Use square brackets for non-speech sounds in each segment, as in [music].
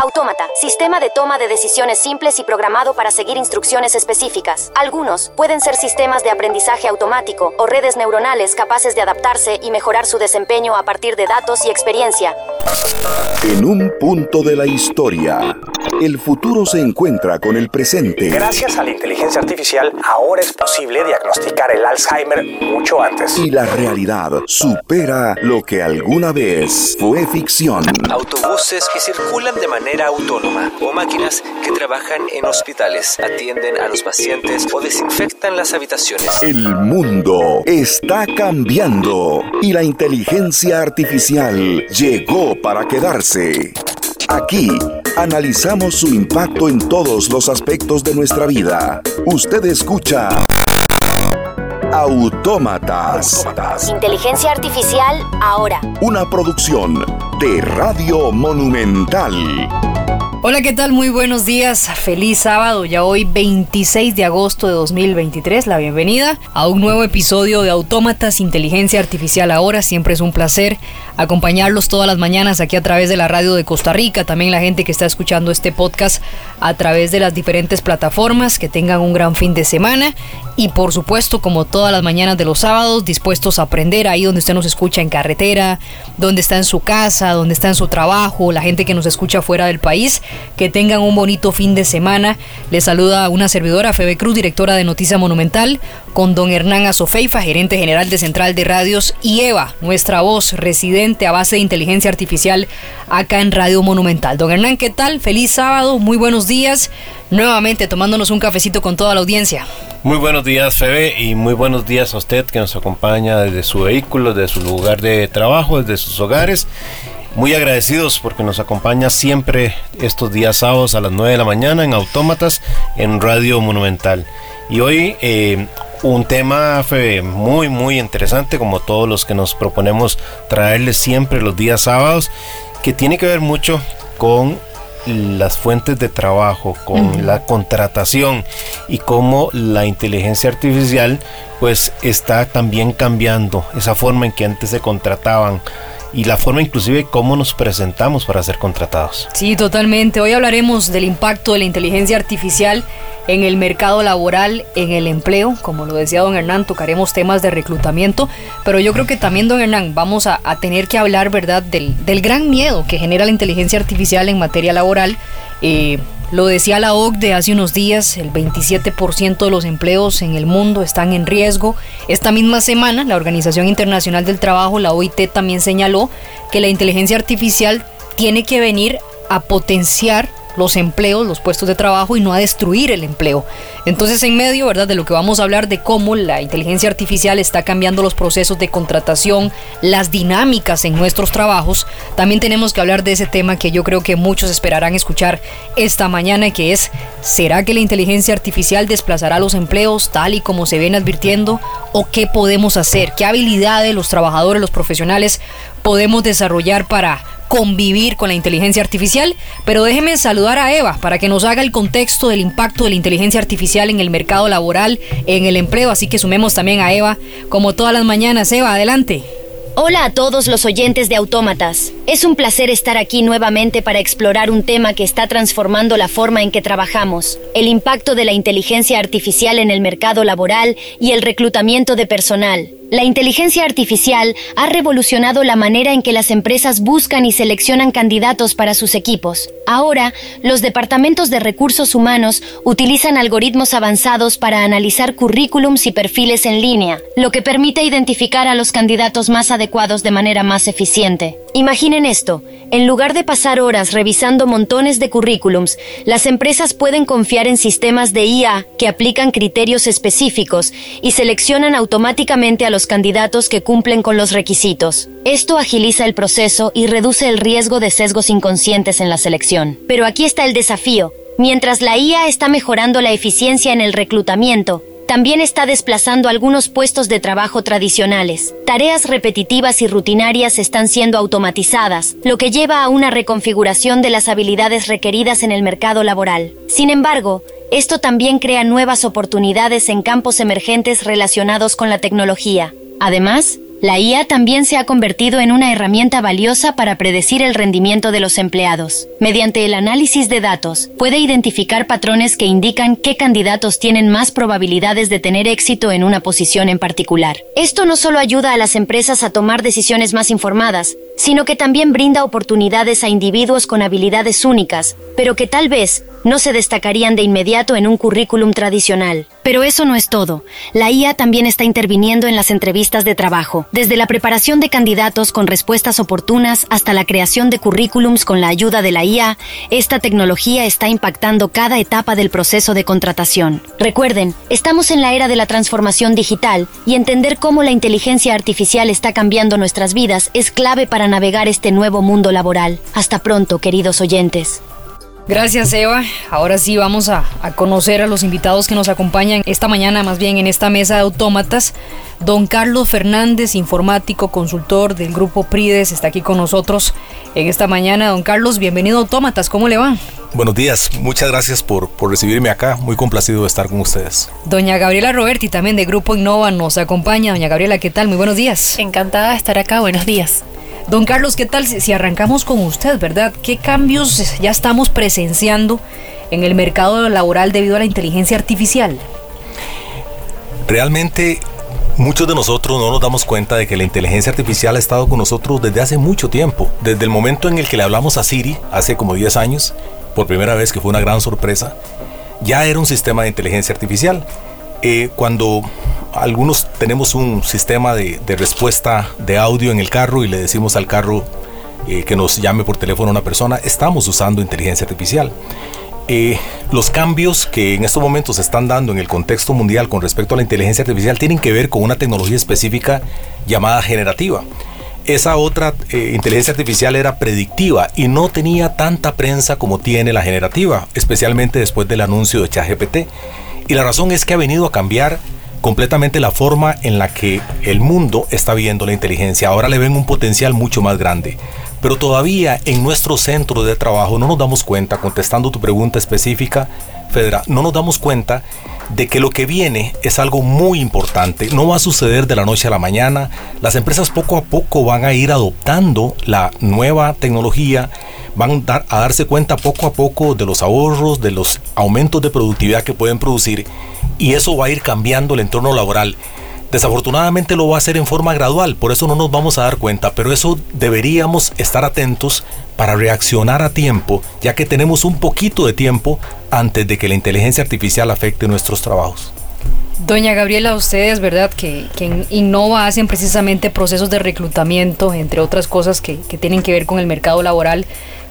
Autómata, sistema de toma de decisiones simples y programado para seguir instrucciones específicas. Algunos pueden ser sistemas de aprendizaje automático o redes neuronales capaces de adaptarse y mejorar su desempeño a partir de datos y experiencia. En un punto de la historia, el futuro se encuentra con el presente. Gracias a la inteligencia artificial, ahora es posible diagnosticar el Alzheimer mucho antes. Y la realidad supera lo que alguna vez fue ficción. Autobuses que circulan de manera autónoma o máquinas que trabajan en hospitales, atienden a los pacientes o desinfectan las habitaciones. El mundo está cambiando y la inteligencia artificial llegó para quedarse. Aquí analizamos su impacto en todos los aspectos de nuestra vida. Usted escucha Autómatas. Inteligencia artificial ahora. Una producción de Radio Monumental. Hola, ¿qué tal? Muy buenos días. Feliz sábado, ya hoy 26 de agosto de 2023. La bienvenida a un nuevo episodio de Autómatas Inteligencia Artificial Ahora. Siempre es un placer acompañarlos todas las mañanas aquí a través de la radio de Costa Rica. También la gente que está escuchando este podcast a través de las diferentes plataformas. Que tengan un gran fin de semana. Y por supuesto, como todas las mañanas de los sábados, dispuestos a aprender ahí donde usted nos escucha en carretera, donde está en su casa, donde está en su trabajo, la gente que nos escucha fuera del país que tengan un bonito fin de semana. Les saluda una servidora, Febe Cruz, directora de Noticia Monumental, con don Hernán Azofeifa, gerente general de Central de Radios, y Eva, nuestra voz residente a base de inteligencia artificial acá en Radio Monumental. Don Hernán, ¿qué tal? Feliz sábado, muy buenos días. Nuevamente tomándonos un cafecito con toda la audiencia. Muy buenos días, Febe, y muy buenos días a usted que nos acompaña desde su vehículo, desde su lugar de trabajo, desde sus hogares muy agradecidos porque nos acompaña siempre estos días sábados a las 9 de la mañana en Autómatas en Radio Monumental. Y hoy eh, un tema muy muy interesante como todos los que nos proponemos traerles siempre los días sábados que tiene que ver mucho con las fuentes de trabajo, con la contratación y cómo la inteligencia artificial pues está también cambiando esa forma en que antes se contrataban y la forma inclusive cómo nos presentamos para ser contratados. Sí, totalmente. Hoy hablaremos del impacto de la inteligencia artificial en el mercado laboral, en el empleo. Como lo decía don Hernán, tocaremos temas de reclutamiento, pero yo creo que también, don Hernán, vamos a, tener que hablar, ¿verdad?, del, del, gran miedo que genera la inteligencia artificial en materia laboral. Eh, lo decía la OCDE hace unos días, el 27% de los empleos en el mundo están en riesgo. Esta misma semana, la Organización Internacional del Trabajo, la OIT, también señaló que la inteligencia artificial tiene que venir a potenciar los empleos, los puestos de trabajo y no a destruir el empleo. Entonces, en medio, ¿verdad?, de lo que vamos a hablar de cómo la inteligencia artificial está cambiando los procesos de contratación, las dinámicas en nuestros trabajos, también tenemos que hablar de ese tema que yo creo que muchos esperarán escuchar esta mañana, que es, ¿será que la inteligencia artificial desplazará los empleos tal y como se ven advirtiendo? ¿O qué podemos hacer? ¿Qué habilidades los trabajadores, los profesionales podemos desarrollar para convivir con la inteligencia artificial, pero déjeme saludar a Eva para que nos haga el contexto del impacto de la inteligencia artificial en el mercado laboral, en el empleo, así que sumemos también a Eva como todas las mañanas. Eva, adelante. Hola a todos los oyentes de Autómatas. Es un placer estar aquí nuevamente para explorar un tema que está transformando la forma en que trabajamos, el impacto de la inteligencia artificial en el mercado laboral y el reclutamiento de personal. La inteligencia artificial ha revolucionado la manera en que las empresas buscan y seleccionan candidatos para sus equipos. Ahora, los departamentos de recursos humanos utilizan algoritmos avanzados para analizar currículums y perfiles en línea, lo que permite identificar a los candidatos más adecuados de manera más eficiente. Imaginen esto, en lugar de pasar horas revisando montones de currículums, las empresas pueden confiar en sistemas de IA que aplican criterios específicos y seleccionan automáticamente a los candidatos que cumplen con los requisitos. Esto agiliza el proceso y reduce el riesgo de sesgos inconscientes en la selección. Pero aquí está el desafío. Mientras la IA está mejorando la eficiencia en el reclutamiento, también está desplazando algunos puestos de trabajo tradicionales. Tareas repetitivas y rutinarias están siendo automatizadas, lo que lleva a una reconfiguración de las habilidades requeridas en el mercado laboral. Sin embargo, esto también crea nuevas oportunidades en campos emergentes relacionados con la tecnología. Además, La IA también se ha convertido en una herramienta valiosa para predecir el rendimiento de los empleados. Mediante el análisis de datos, puede identificar patrones que indican qué candidatos tienen más probabilidades de tener éxito en una posición en particular. Esto no solo ayuda a las empresas a tomar decisiones más informadas, sino que también brinda oportunidades a individuos con habilidades únicas, pero que tal vez no se destacarían de inmediato en un currículum tradicional. Pero eso no es todo. La IA también está interviniendo en las entrevistas de trabajo, desde la preparación de candidatos con respuestas oportunas hasta la creación de currículums con la ayuda de la IA, esta tecnología está impactando cada etapa del proceso de contratación. Recuerden, estamos en la era de la transformación digital y entender cómo la inteligencia artificial está cambiando nuestras vidas es clave para navegar este nuevo mundo laboral. Hasta pronto, queridos oyentes. Gracias Eva. Ahora sí vamos a, conocer a los invitados que nos acompañan esta mañana, más bien en esta mesa de autómatas. Don Carlos Fernández, informático, consultor del grupo Prides, está aquí con nosotros en esta mañana. Don Carlos, bienvenido a Autómatas, ¿cómo le va? Buenos días, muchas gracias por, por recibirme acá, muy complacido de estar con ustedes. Doña Gabriela Roberti, también de Grupo Innova, nos acompaña. Doña Gabriela, ¿qué tal? Muy buenos días. Encantada de estar acá, buenos días. Don Carlos, ¿qué tal si arrancamos con usted, verdad? ¿Qué cambios ya estamos presenciando en el mercado laboral debido a la inteligencia artificial? Realmente muchos de nosotros no nos damos cuenta de que la inteligencia artificial ha estado con nosotros desde hace mucho tiempo. Desde el momento en el que le hablamos a Siri, hace como 10 años, por primera vez que fue una gran sorpresa, ya era un sistema de inteligencia artificial. Eh, cuando algunos tenemos un sistema de, respuesta de audio en el carro y le decimos al carro eh, que nos llame por teléfono a una persona, estamos usando inteligencia artificial. Eh, los cambios que en estos momentos se están dando en el contexto mundial con respecto a la inteligencia artificial tienen que ver con una tecnología específica llamada generativa. Esa otra eh, inteligencia artificial era predictiva y no tenía tanta prensa como tiene la generativa, especialmente después del anuncio de ChatGPT. Y la razón es que ha venido a cambiar completamente la forma en la que el mundo está viendo la inteligencia. Ahora le ven un potencial mucho más grande. Pero todavía en nuestro centro de trabajo no nos damos cuenta, contestando tu pregunta específica, Fedra, no nos damos cuenta de que lo que viene es algo muy importante. No va a suceder de la noche a la mañana. Las empresas poco a poco van a ir adoptando la nueva tecnología, van a darse cuenta poco a poco de los ahorros, de los aumentos de productividad que pueden producir y eso va a ir cambiando el entorno laboral. Desafortunadamente lo va a hacer en forma gradual, por eso no nos vamos a dar cuenta, pero eso deberíamos estar atentos para reaccionar a tiempo, ya que tenemos un poquito de tiempo antes de que la inteligencia artificial afecte nuestros trabajos. Doña Gabriela, ustedes, ¿verdad? Que, que Innova hacen precisamente procesos de reclutamiento, entre otras cosas que, que tienen que ver con el mercado laboral.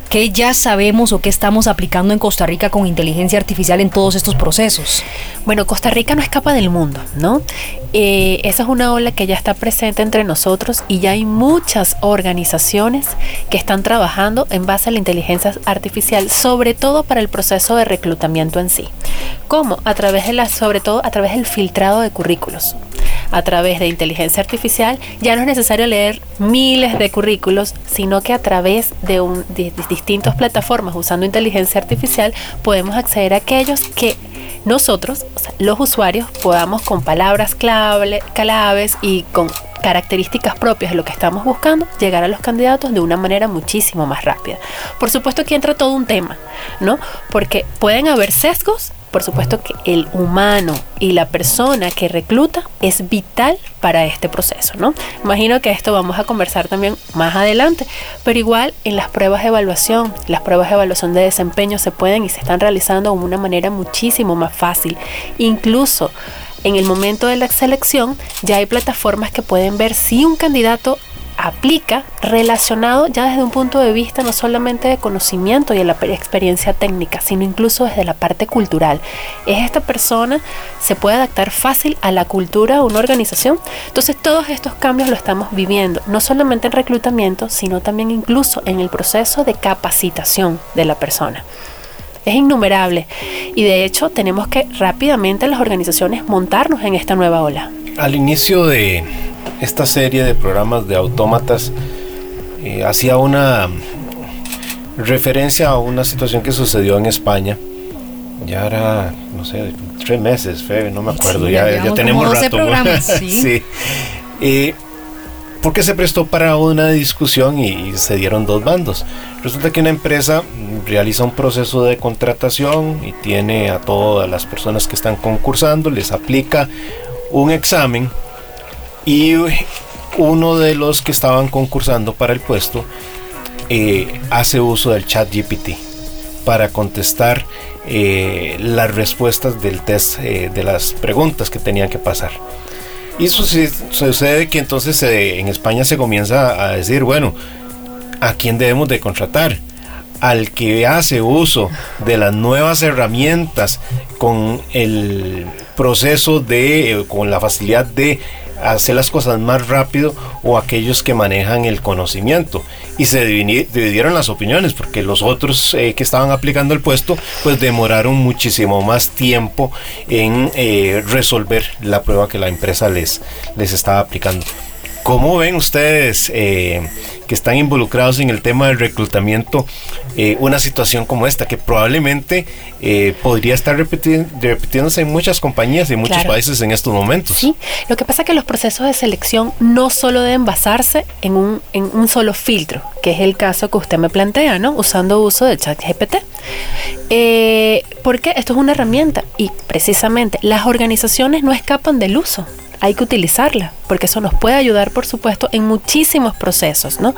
¿Qué ya sabemos o qué estamos aplicando en Costa Rica con inteligencia artificial en todos estos procesos? Bueno, Costa Rica no escapa del mundo, ¿no? Eh, esa es una ola que ya está presente entre nosotros y ya hay muchas organizaciones que están trabajando en base a la inteligencia artificial, sobre todo para el proceso de reclutamiento en sí. ¿Cómo? A través de la, sobre todo a través del filtrado de currículos a través de inteligencia artificial, ya no es necesario leer miles de currículos, sino que a través de, un, distintas plataformas usando inteligencia artificial podemos acceder a aquellos que nosotros, los usuarios, podamos con palabras clave, claves y con características propias de lo que estamos buscando, llegar a los candidatos de una manera muchísimo más rápida. Por supuesto que entra todo un tema, ¿no? Porque pueden haber sesgos por supuesto que el humano y la persona que recluta es vital para este proceso, ¿no? Imagino que esto vamos a conversar también más adelante, pero igual en las pruebas de evaluación, las pruebas de evaluación de desempeño se pueden y se están realizando de una manera muchísimo más fácil. Incluso en el momento de la selección ya hay plataformas que pueden ver si un candidato aplica relacionado ya desde un punto de vista no solamente de conocimiento y de la experiencia técnica, sino incluso desde la parte cultural. ¿Es esta persona, se puede adaptar fácil a la cultura de una organización? Entonces todos estos cambios lo estamos viviendo, no solamente en reclutamiento, sino también incluso en el proceso de capacitación de la persona. Es innumerable y de hecho tenemos que rápidamente las organizaciones montarnos en esta nueva ola. Al inicio de, esta serie de programas de autómatas eh, hacía una referencia a una situación que sucedió en España. Ya era, no sé, tres meses, fe, no me acuerdo, ya, ya, tenemos rato. Programas, [laughs] sí. sí. porque se prestó para una discusión y, se dieron dos bandos. Resulta que una empresa realiza un proceso de contratación y tiene a todas las personas que están concursando, les aplica un examen y uno de los que estaban concursando para el puesto eh, hace uso del chat GPT para contestar eh, las respuestas del test eh, de las preguntas que tenían que pasar. Y sucede que entonces en España se comienza a decir, bueno, ¿a quién debemos de contratar? Al que hace uso de las nuevas herramientas con el proceso de, con la facilidad de hacer las cosas más rápido o aquellos que manejan el conocimiento. Y se dividieron las opiniones porque los otros eh, que estaban aplicando el puesto pues demoraron muchísimo más tiempo en eh, resolver la prueba que la empresa les, les estaba aplicando. ¿Cómo ven ustedes eh, que están involucrados en el tema del reclutamiento eh, una situación como esta, que probablemente eh, podría estar repitiéndose en muchas compañías y en muchos países en estos momentos? Sí, lo que pasa es que los procesos de selección no solo deben basarse en un, en un solo filtro, que es el caso que usted me plantea, ¿no? Usando uso de ChatGPT. porque esto es una herramienta y precisamente las organizaciones no escapan del uso hay que utilizarla, porque eso nos puede ayudar, por supuesto, en muchísimos procesos, ¿no?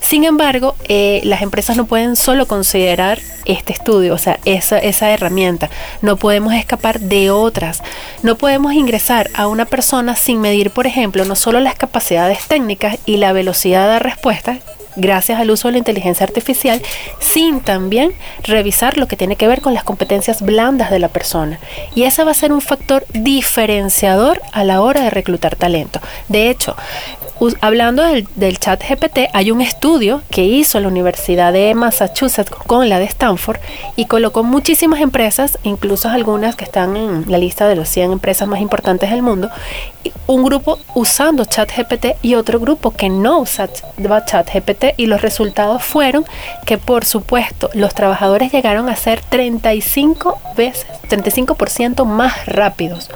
Sin embargo, eh, las empresas no pueden solo considerar este estudio, o sea, esa, esa herramienta. No podemos escapar de otras. No podemos ingresar a una persona sin medir, por ejemplo, no solo las capacidades técnicas y la velocidad de respuesta, gracias al uso de la inteligencia artificial, sin también revisar lo que tiene que ver con las competencias blandas de la persona. Y ese va a ser un factor diferenciador a la hora de reclutar talento. De hecho, hablando del, chat GPT, hay un estudio que hizo la Universidad de Massachusetts con la de Stanford y colocó muchísimas empresas, incluso algunas que están en la lista de los 100 empresas más importantes del mundo, un grupo usando chat GPT y otro grupo que no usaba chat GPT y los resultados fueron que por supuesto los trabajadores llegaron a ser 35 veces, 35% más rápidos.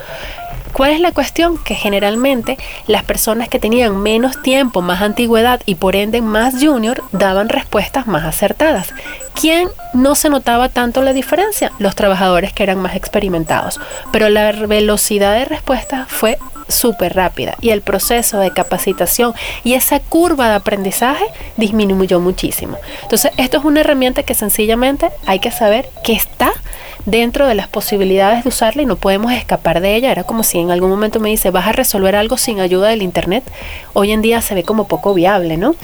¿Cuál es la cuestión? Que generalmente las personas que tenían menos tiempo, más antigüedad y por ende más junior daban respuestas más acertadas. ¿Quién no se notaba tanto la diferencia? Los trabajadores que eran más experimentados. Pero la velocidad de respuesta fue súper rápida y el proceso de capacitación y esa curva de aprendizaje disminuyó muchísimo. Entonces, esto es una herramienta que sencillamente hay que saber que está dentro de las posibilidades de usarla y no podemos escapar de ella. Era como si en algún momento me dice, vas a resolver algo sin ayuda del Internet. Hoy en día se ve como poco viable, ¿no?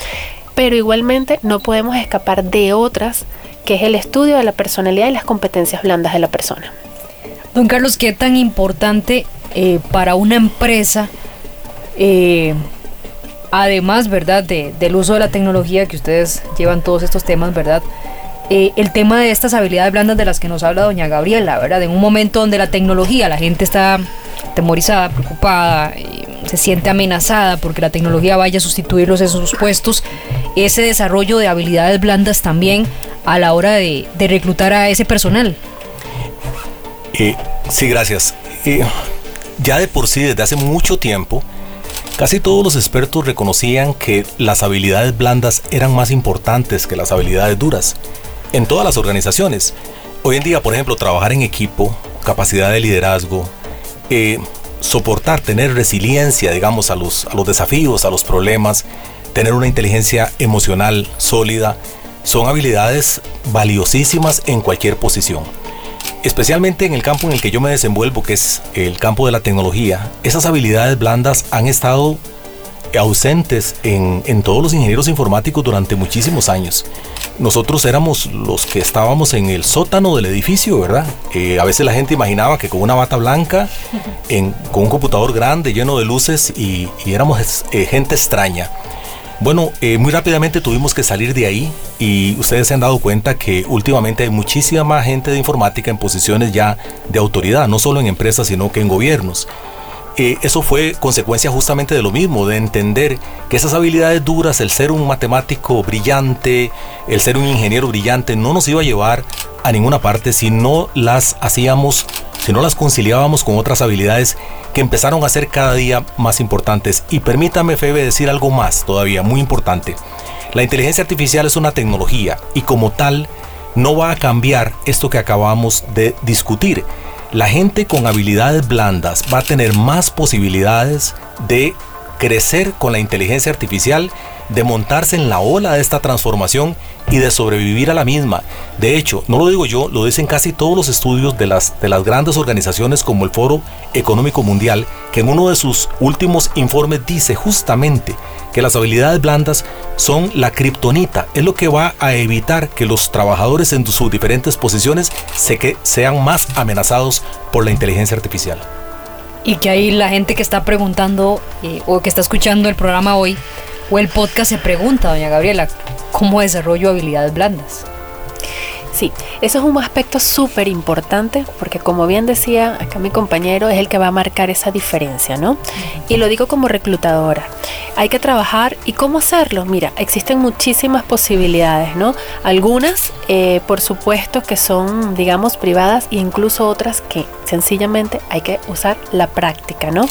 Pero igualmente no podemos escapar de otras, que es el estudio de la personalidad y las competencias blandas de la persona. Don Carlos, ¿qué tan importante eh, para una empresa, eh, además, ¿verdad?, del uso de la tecnología que ustedes llevan todos estos temas, ¿verdad? Eh, el tema de estas habilidades blandas de las que nos habla doña Gabriela, ¿verdad? En un momento donde la tecnología, la gente está temorizada, preocupada, se siente amenazada porque la tecnología vaya a sustituirlos en sus puestos, ese desarrollo de habilidades blandas también a la hora de, reclutar a ese personal. Sí, gracias. Ya de por sí, desde hace mucho tiempo, casi todos los expertos reconocían que las habilidades blandas eran más importantes que las habilidades duras en todas las organizaciones. Hoy en día, por ejemplo, trabajar en equipo, capacidad de liderazgo, eh, soportar, tener resiliencia, digamos, a los, a los desafíos, a los problemas, tener una inteligencia emocional sólida, son habilidades valiosísimas en cualquier posición. Especialmente en el campo en el que yo me desenvuelvo, que es el campo de la tecnología, esas habilidades blandas han estado ausentes en, todos los ingenieros informáticos durante muchísimos años. Nosotros éramos los que estábamos en el sótano del edificio, ¿verdad? Eh, a veces la gente imaginaba que con una bata blanca, con un computador grande lleno de luces y, éramos eh, gente extraña. Bueno, eh, muy rápidamente tuvimos que salir de ahí y ustedes se han dado cuenta que últimamente hay muchísima gente de informática en posiciones ya de autoridad, no solo en empresas, sino que en gobiernos. Eso fue consecuencia justamente de lo mismo, de entender que esas habilidades duras, el ser un matemático brillante, el ser un ingeniero brillante, no nos iba a llevar a ninguna parte si no las hacíamos, no las conciliábamos con otras habilidades que empezaron a ser cada día más importantes. Y permítame, Febe, decir algo más todavía, muy importante. La inteligencia artificial es una tecnología y como tal no va a cambiar esto que acabamos de discutir. La gente con habilidades blandas va a tener más posibilidades de crecer con la inteligencia artificial, de montarse en la ola de esta transformación y de sobrevivir a la misma. De hecho, no lo digo yo, lo dicen casi todos los estudios de las, de las grandes organizaciones como el Foro Económico Mundial, que en uno de sus últimos informes dice justamente que las habilidades blandas son la kriptonita, es lo que va a evitar que los trabajadores en sus diferentes posiciones se que sean más amenazados por la inteligencia artificial. Y que ahí la gente que está preguntando eh, o que está escuchando el programa hoy o el podcast se pregunta, doña Gabriela, ¿cómo desarrollo habilidades blandas? Sí, eso es un aspecto súper importante porque como bien decía acá mi compañero es el que va a marcar esa diferencia, ¿no? Y lo digo como reclutadora. Hay que trabajar y cómo hacerlo. Mira, existen muchísimas posibilidades, ¿no? Algunas, eh, por supuesto, que son, digamos, privadas e incluso otras que sencillamente hay que usar la práctica, ¿no?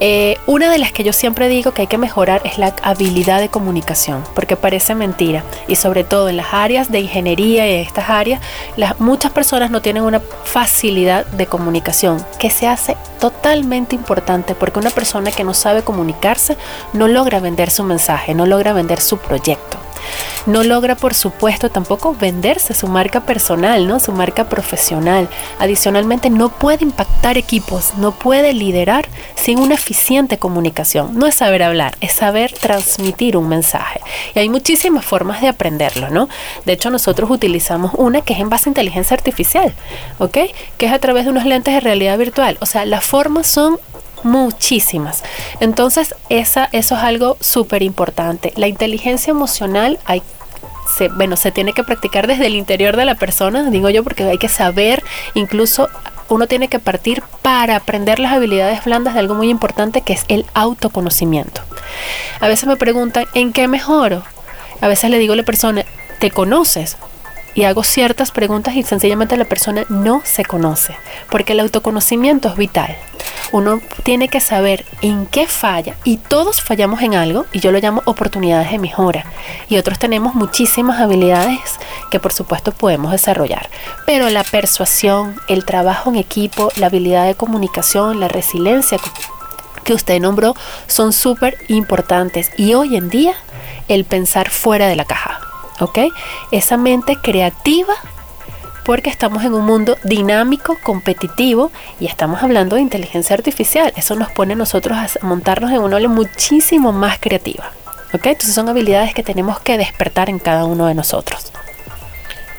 Eh, una de las que yo siempre digo que hay que mejorar es la habilidad de comunicación, porque parece mentira y sobre todo en las áreas de ingeniería y estas áreas, las, muchas personas no tienen una facilidad de comunicación que se hace totalmente importante porque una persona que no sabe comunicarse no logra vender su mensaje, no logra vender su proyecto. No logra, por supuesto, tampoco venderse su marca personal, ¿no? Su marca profesional. Adicionalmente, no puede impactar equipos, no puede liderar sin una eficiente comunicación. No es saber hablar, es saber transmitir un mensaje. Y hay muchísimas formas de aprenderlo, ¿no? De hecho, nosotros utilizamos una que es en base a inteligencia artificial, ¿ok? Que es a través de unos lentes de realidad virtual. O sea, las formas son muchísimas. Entonces, esa, eso es algo súper importante. La inteligencia emocional hay se, bueno, se tiene que practicar desde el interior de la persona, digo yo, porque hay que saber, incluso uno tiene que partir para aprender las habilidades blandas de algo muy importante que es el autoconocimiento. A veces me preguntan, ¿en qué mejoro? A veces le digo a la persona, ¿te conoces? Y hago ciertas preguntas y sencillamente la persona no se conoce, porque el autoconocimiento es vital. Uno tiene que saber en qué falla y todos fallamos en algo y yo lo llamo oportunidades de mejora y otros tenemos muchísimas habilidades que por supuesto podemos desarrollar, pero la persuasión, el trabajo en equipo, la habilidad de comunicación, la resiliencia que usted nombró son súper importantes y hoy en día el pensar fuera de la caja. ¿Ok? Esa mente creativa porque estamos en un mundo dinámico, competitivo y estamos hablando de inteligencia artificial. Eso nos pone a nosotros a montarnos en una ola muchísimo más creativa. ¿ok? Entonces son habilidades que tenemos que despertar en cada uno de nosotros.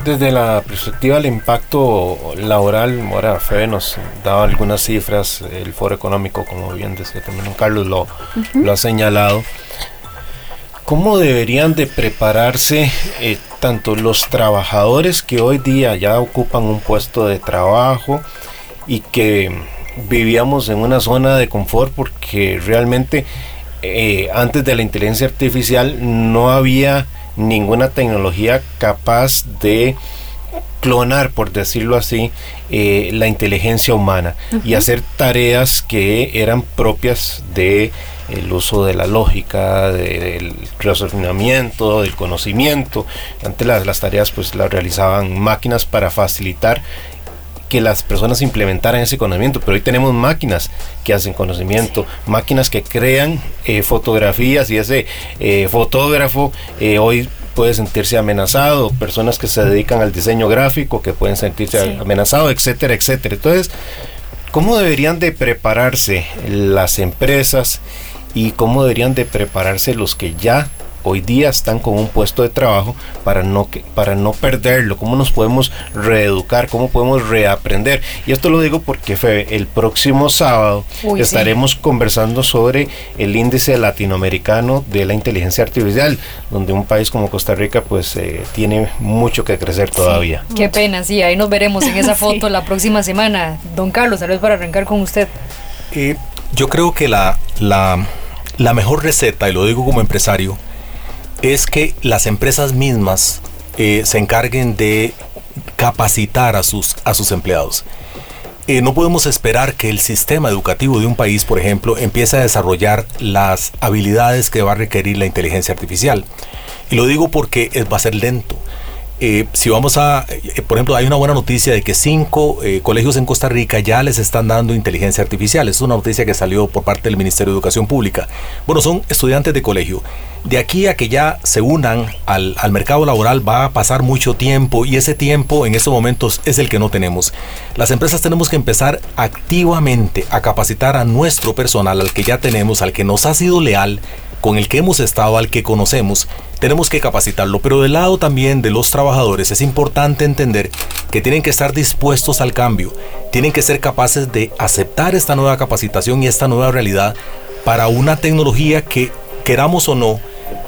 Desde la perspectiva del impacto laboral, ahora Fede nos daba algunas cifras, el Foro Económico, como bien decía también Carlos, lo, lo ha señalado. ¿Cómo deberían de prepararse eh, tanto los trabajadores que hoy día ya ocupan un puesto de trabajo y que vivíamos en una zona de confort porque realmente eh, antes de la inteligencia artificial no había ninguna tecnología capaz de clonar, por decirlo así, eh, la inteligencia humana y hacer tareas que eran propias de el uso de la lógica, del razonamiento, del conocimiento. Antes las, las tareas pues las realizaban máquinas para facilitar que las personas implementaran ese conocimiento, pero hoy tenemos máquinas que hacen conocimiento, máquinas que crean eh, fotografías y ese eh, fotógrafo eh, hoy puede sentirse amenazado, personas que se dedican al diseño gráfico que pueden sentirse amenazado, amenazados, etcétera, etcétera. Entonces, ¿cómo deberían de prepararse las empresas y cómo deberían de prepararse los que ya hoy día están con un puesto de trabajo para no, para no perderlo, cómo nos podemos reeducar, cómo podemos reaprender. Y esto lo digo porque el próximo sábado estaremos conversando sobre el índice latinoamericano de la inteligencia artificial, donde un país como Costa Rica pues eh, tiene mucho que crecer todavía. Qué pena, sí, ahí nos veremos en esa [laughs] foto la próxima semana. Don Carlos, tal vez para arrancar con usted. Eh, yo creo que la, la, la mejor receta, y lo digo como empresario, es que las empresas mismas eh, se encarguen de capacitar a sus, a sus empleados. eh, no podemos esperar que el sistema educativo de un país, por ejemplo, empiece a desarrollar las habilidades que va a requerir la inteligencia artificial. Y lo digo porque va a ser lento. Eh, si vamos a, eh, por ejemplo, hay una buena noticia de que cinco eh, colegios en Costa Rica ya les están dando inteligencia artificial. Es una noticia que salió por parte del Ministerio de Educación Pública. Bueno, son estudiantes de colegio. De aquí a que ya se unan al, al mercado laboral va a pasar mucho tiempo y ese tiempo en estos momentos es el que no tenemos. Las empresas tenemos que empezar activamente a capacitar a nuestro personal, al que ya tenemos, al que nos ha sido leal con el que hemos estado, al que conocemos, tenemos que capacitarlo. Pero del lado también de los trabajadores es importante entender que tienen que estar dispuestos al cambio, tienen que ser capaces de aceptar esta nueva capacitación y esta nueva realidad para una tecnología que, queramos o no,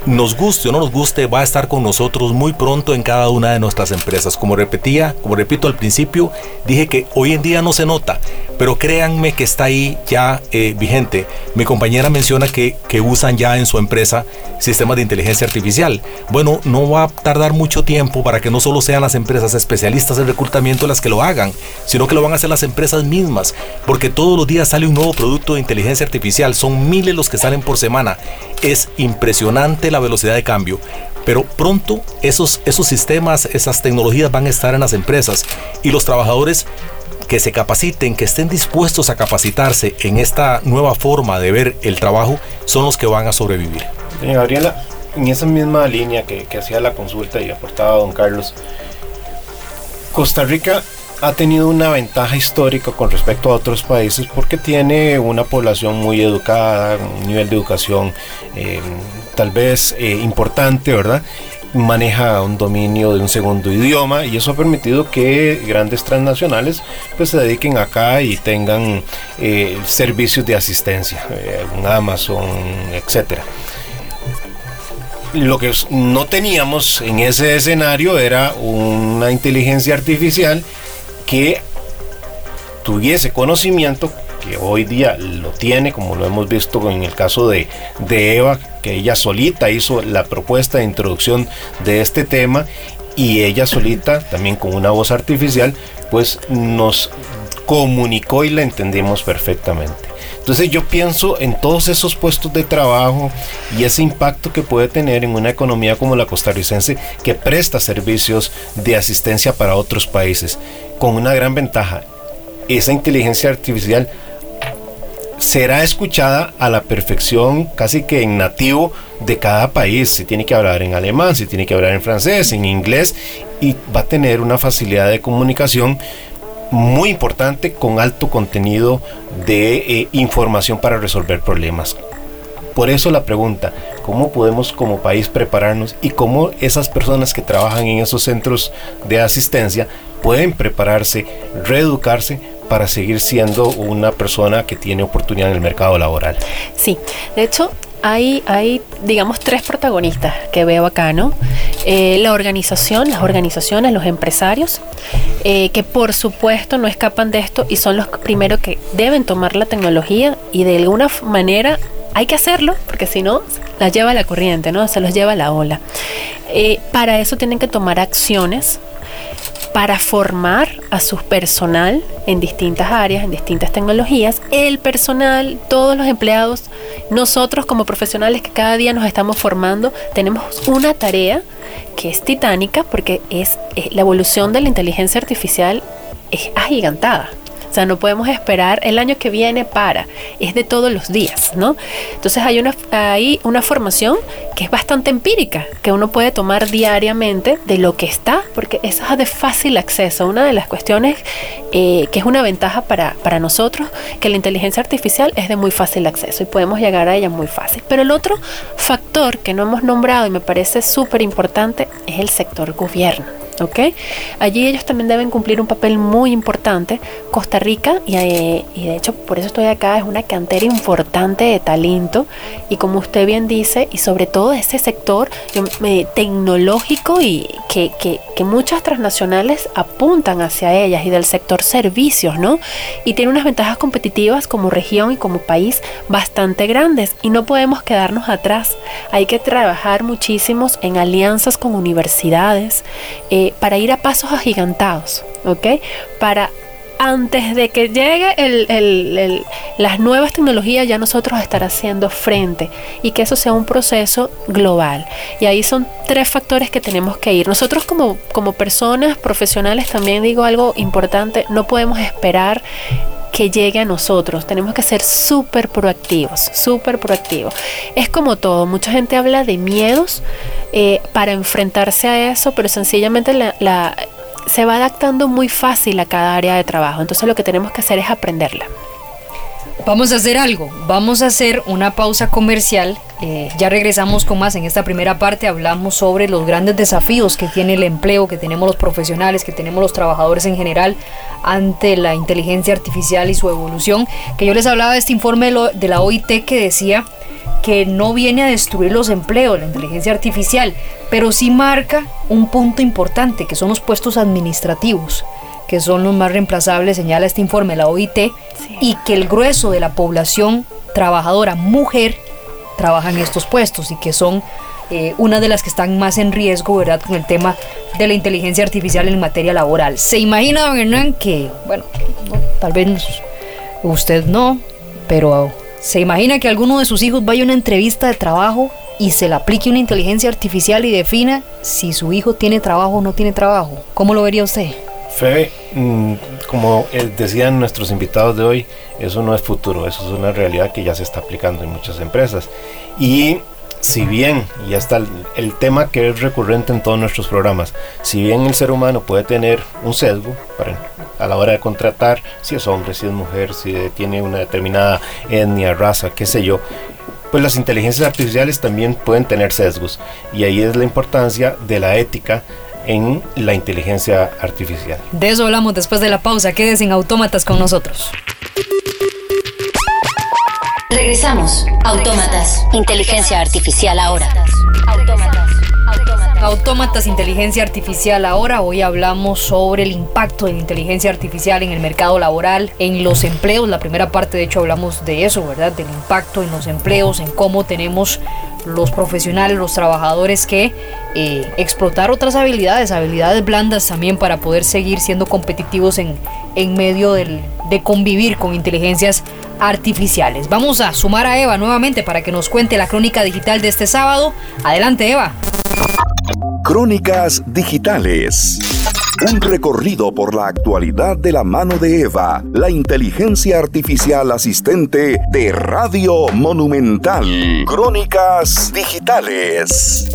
nos guste o no nos guste, va a estar con nosotros muy pronto en cada una de nuestras empresas. Como repetía, como repito al principio, dije que hoy en día no se nota, pero créanme que está ahí ya eh, vigente. Mi compañera menciona que, que usan ya en su empresa sistemas de inteligencia artificial. Bueno, no va a tardar mucho tiempo para que no solo sean las empresas especialistas en reclutamiento las que lo hagan, sino que lo van a hacer las empresas mismas, porque todos los días sale un nuevo producto de inteligencia artificial. Son miles los que salen por semana. Es impresionante la velocidad de cambio, pero pronto esos, esos sistemas, esas tecnologías van a estar en las empresas y los trabajadores que se capaciten, que estén dispuestos a capacitarse en esta nueva forma de ver el trabajo, son los que van a sobrevivir. Doña Gabriela, en esa misma línea que, hacía la consulta y aportaba don Carlos, Costa Rica ha tenido una ventaja histórica con respecto a otros países porque tiene una población muy educada, un nivel de educación eh, tal vez eh, importante, ¿verdad? Maneja un dominio de un segundo idioma y eso ha permitido que grandes transnacionales pues se dediquen acá y tengan eh, servicios de asistencia, un Amazon, etcétera. Lo que no teníamos en ese escenario era una inteligencia artificial que tuviese conocimiento, que hoy día lo tiene, como lo hemos visto en el caso de, de Eva, que ella solita hizo la propuesta de introducción de este tema y ella solita, también con una voz artificial, pues nos comunicó y la entendimos perfectamente. Entonces yo pienso en todos esos puestos de trabajo y ese impacto que puede tener en una economía como la costarricense que presta servicios de asistencia para otros países con una gran ventaja. Esa inteligencia artificial será escuchada a la perfección, casi que en nativo de cada país. Se tiene que hablar en alemán, se tiene que hablar en francés, en inglés y va a tener una facilidad de comunicación muy importante con alto contenido de eh, información para resolver problemas. Por eso la pregunta, ¿cómo podemos como país prepararnos y cómo esas personas que trabajan en esos centros de asistencia pueden prepararse, reeducarse para seguir siendo una persona que tiene oportunidad en el mercado laboral. Sí, de hecho, hay, hay, digamos, tres protagonistas que veo acá, ¿no? Eh, la organización, las organizaciones, los empresarios, eh, que por supuesto no escapan de esto y son los primeros que deben tomar la tecnología y de alguna manera hay que hacerlo, porque si no, las lleva la corriente, ¿no? Se los lleva la ola. Eh, para eso tienen que tomar acciones para formar a su personal en distintas áreas, en distintas tecnologías. El personal, todos los empleados, nosotros como profesionales que cada día nos estamos formando, tenemos una tarea que es titánica porque es, eh, la evolución de la inteligencia artificial es agigantada. O sea, no podemos esperar el año que viene para, es de todos los días, ¿no? Entonces hay una, hay una formación que es bastante empírica, que uno puede tomar diariamente de lo que está, porque eso es de fácil acceso. Una de las cuestiones eh, que es una ventaja para, para nosotros, que la inteligencia artificial es de muy fácil acceso y podemos llegar a ella muy fácil. Pero el otro factor que no hemos nombrado y me parece súper importante es el sector gobierno. ¿Ok? Allí ellos también deben cumplir un papel muy importante. Costa Rica, y, eh, y, de hecho por eso estoy acá, es una cantera importante de talento y como usted bien dice, y sobre todo ese sector tecnológico y que, que, que, muchas transnacionales apuntan hacia ellas y del sector servicios, ¿no? Y tiene unas ventajas competitivas como región y como país bastante grandes y no podemos quedarnos atrás. Hay que trabajar muchísimos en alianzas con universidades. Eh, para ir a pasos agigantados, ¿ok? Para antes de que llegue las nuevas tecnologías, ya nosotros estar haciendo frente y que eso sea un proceso global. Y ahí son tres factores que tenemos que ir. Nosotros como, como personas profesionales también digo algo importante, no podemos esperar que llegue a nosotros. Tenemos que ser súper proactivos, súper proactivos. Es como todo, mucha gente habla de miedos eh, para enfrentarse a eso, pero sencillamente la, se va adaptando muy fácil a cada área de trabajo. Entonces lo que tenemos que hacer es aprenderla. Vamos a hacer algo, vamos a hacer una pausa comercial. Eh, ya regresamos con más. En esta primera parte hablamos sobre los grandes desafíos que tiene el empleo, que tenemos los profesionales, que tenemos los trabajadores en general ante la inteligencia artificial y su evolución. Que yo les hablaba de este informe de la OIT que decía que no viene a destruir los empleos, la inteligencia artificial, pero sí marca un punto importante, que son los puestos administrativos que son los más reemplazables, señala este informe la OIT, y que el grueso de la población trabajadora mujer trabaja en estos puestos y que son eh, una de las que están más en riesgo, ¿verdad?, con el tema de la inteligencia artificial en materia laboral. ¿Se imagina, don Hernán, que, bueno, tal vez usted no, pero se imagina que alguno de sus hijos vaya a una entrevista de trabajo y se le aplique una inteligencia artificial y defina si su hijo tiene trabajo o no tiene trabajo? ¿Cómo lo vería usted? Febe, mm, como eh, decían nuestros invitados de hoy, eso no es futuro, eso es una realidad que ya se está aplicando en muchas empresas. Y si bien, ya está el, tema que es recurrente en todos nuestros programas, si bien el ser humano puede tener un sesgo a la hora de contratar, si es hombre, si es mujer, si tiene una determinada etnia, raza, qué sé yo, pues las inteligencias artificiales también pueden tener sesgos. Y ahí es la importancia de la ética en la inteligencia artificial. De eso hablamos después de la pausa. Quédense en Autómatas con nosotros. Regresamos. Autómatas. Inteligencia artificial ahora. Autómatas, inteligencia artificial. Ahora hoy hablamos sobre el impacto de la inteligencia artificial en el mercado laboral, en los empleos. La primera parte, de hecho, hablamos de eso, ¿verdad? Del impacto en los empleos, en cómo tenemos los profesionales, los trabajadores que eh, explotar otras habilidades, habilidades blandas también para poder seguir siendo competitivos en, en medio del, de convivir con inteligencias artificiales. Vamos a sumar a Eva nuevamente para que nos cuente la crónica digital de este sábado. Adelante Eva. Crónicas digitales. Un recorrido por la actualidad de la mano de Eva, la inteligencia artificial asistente de Radio Monumental. Crónicas digitales.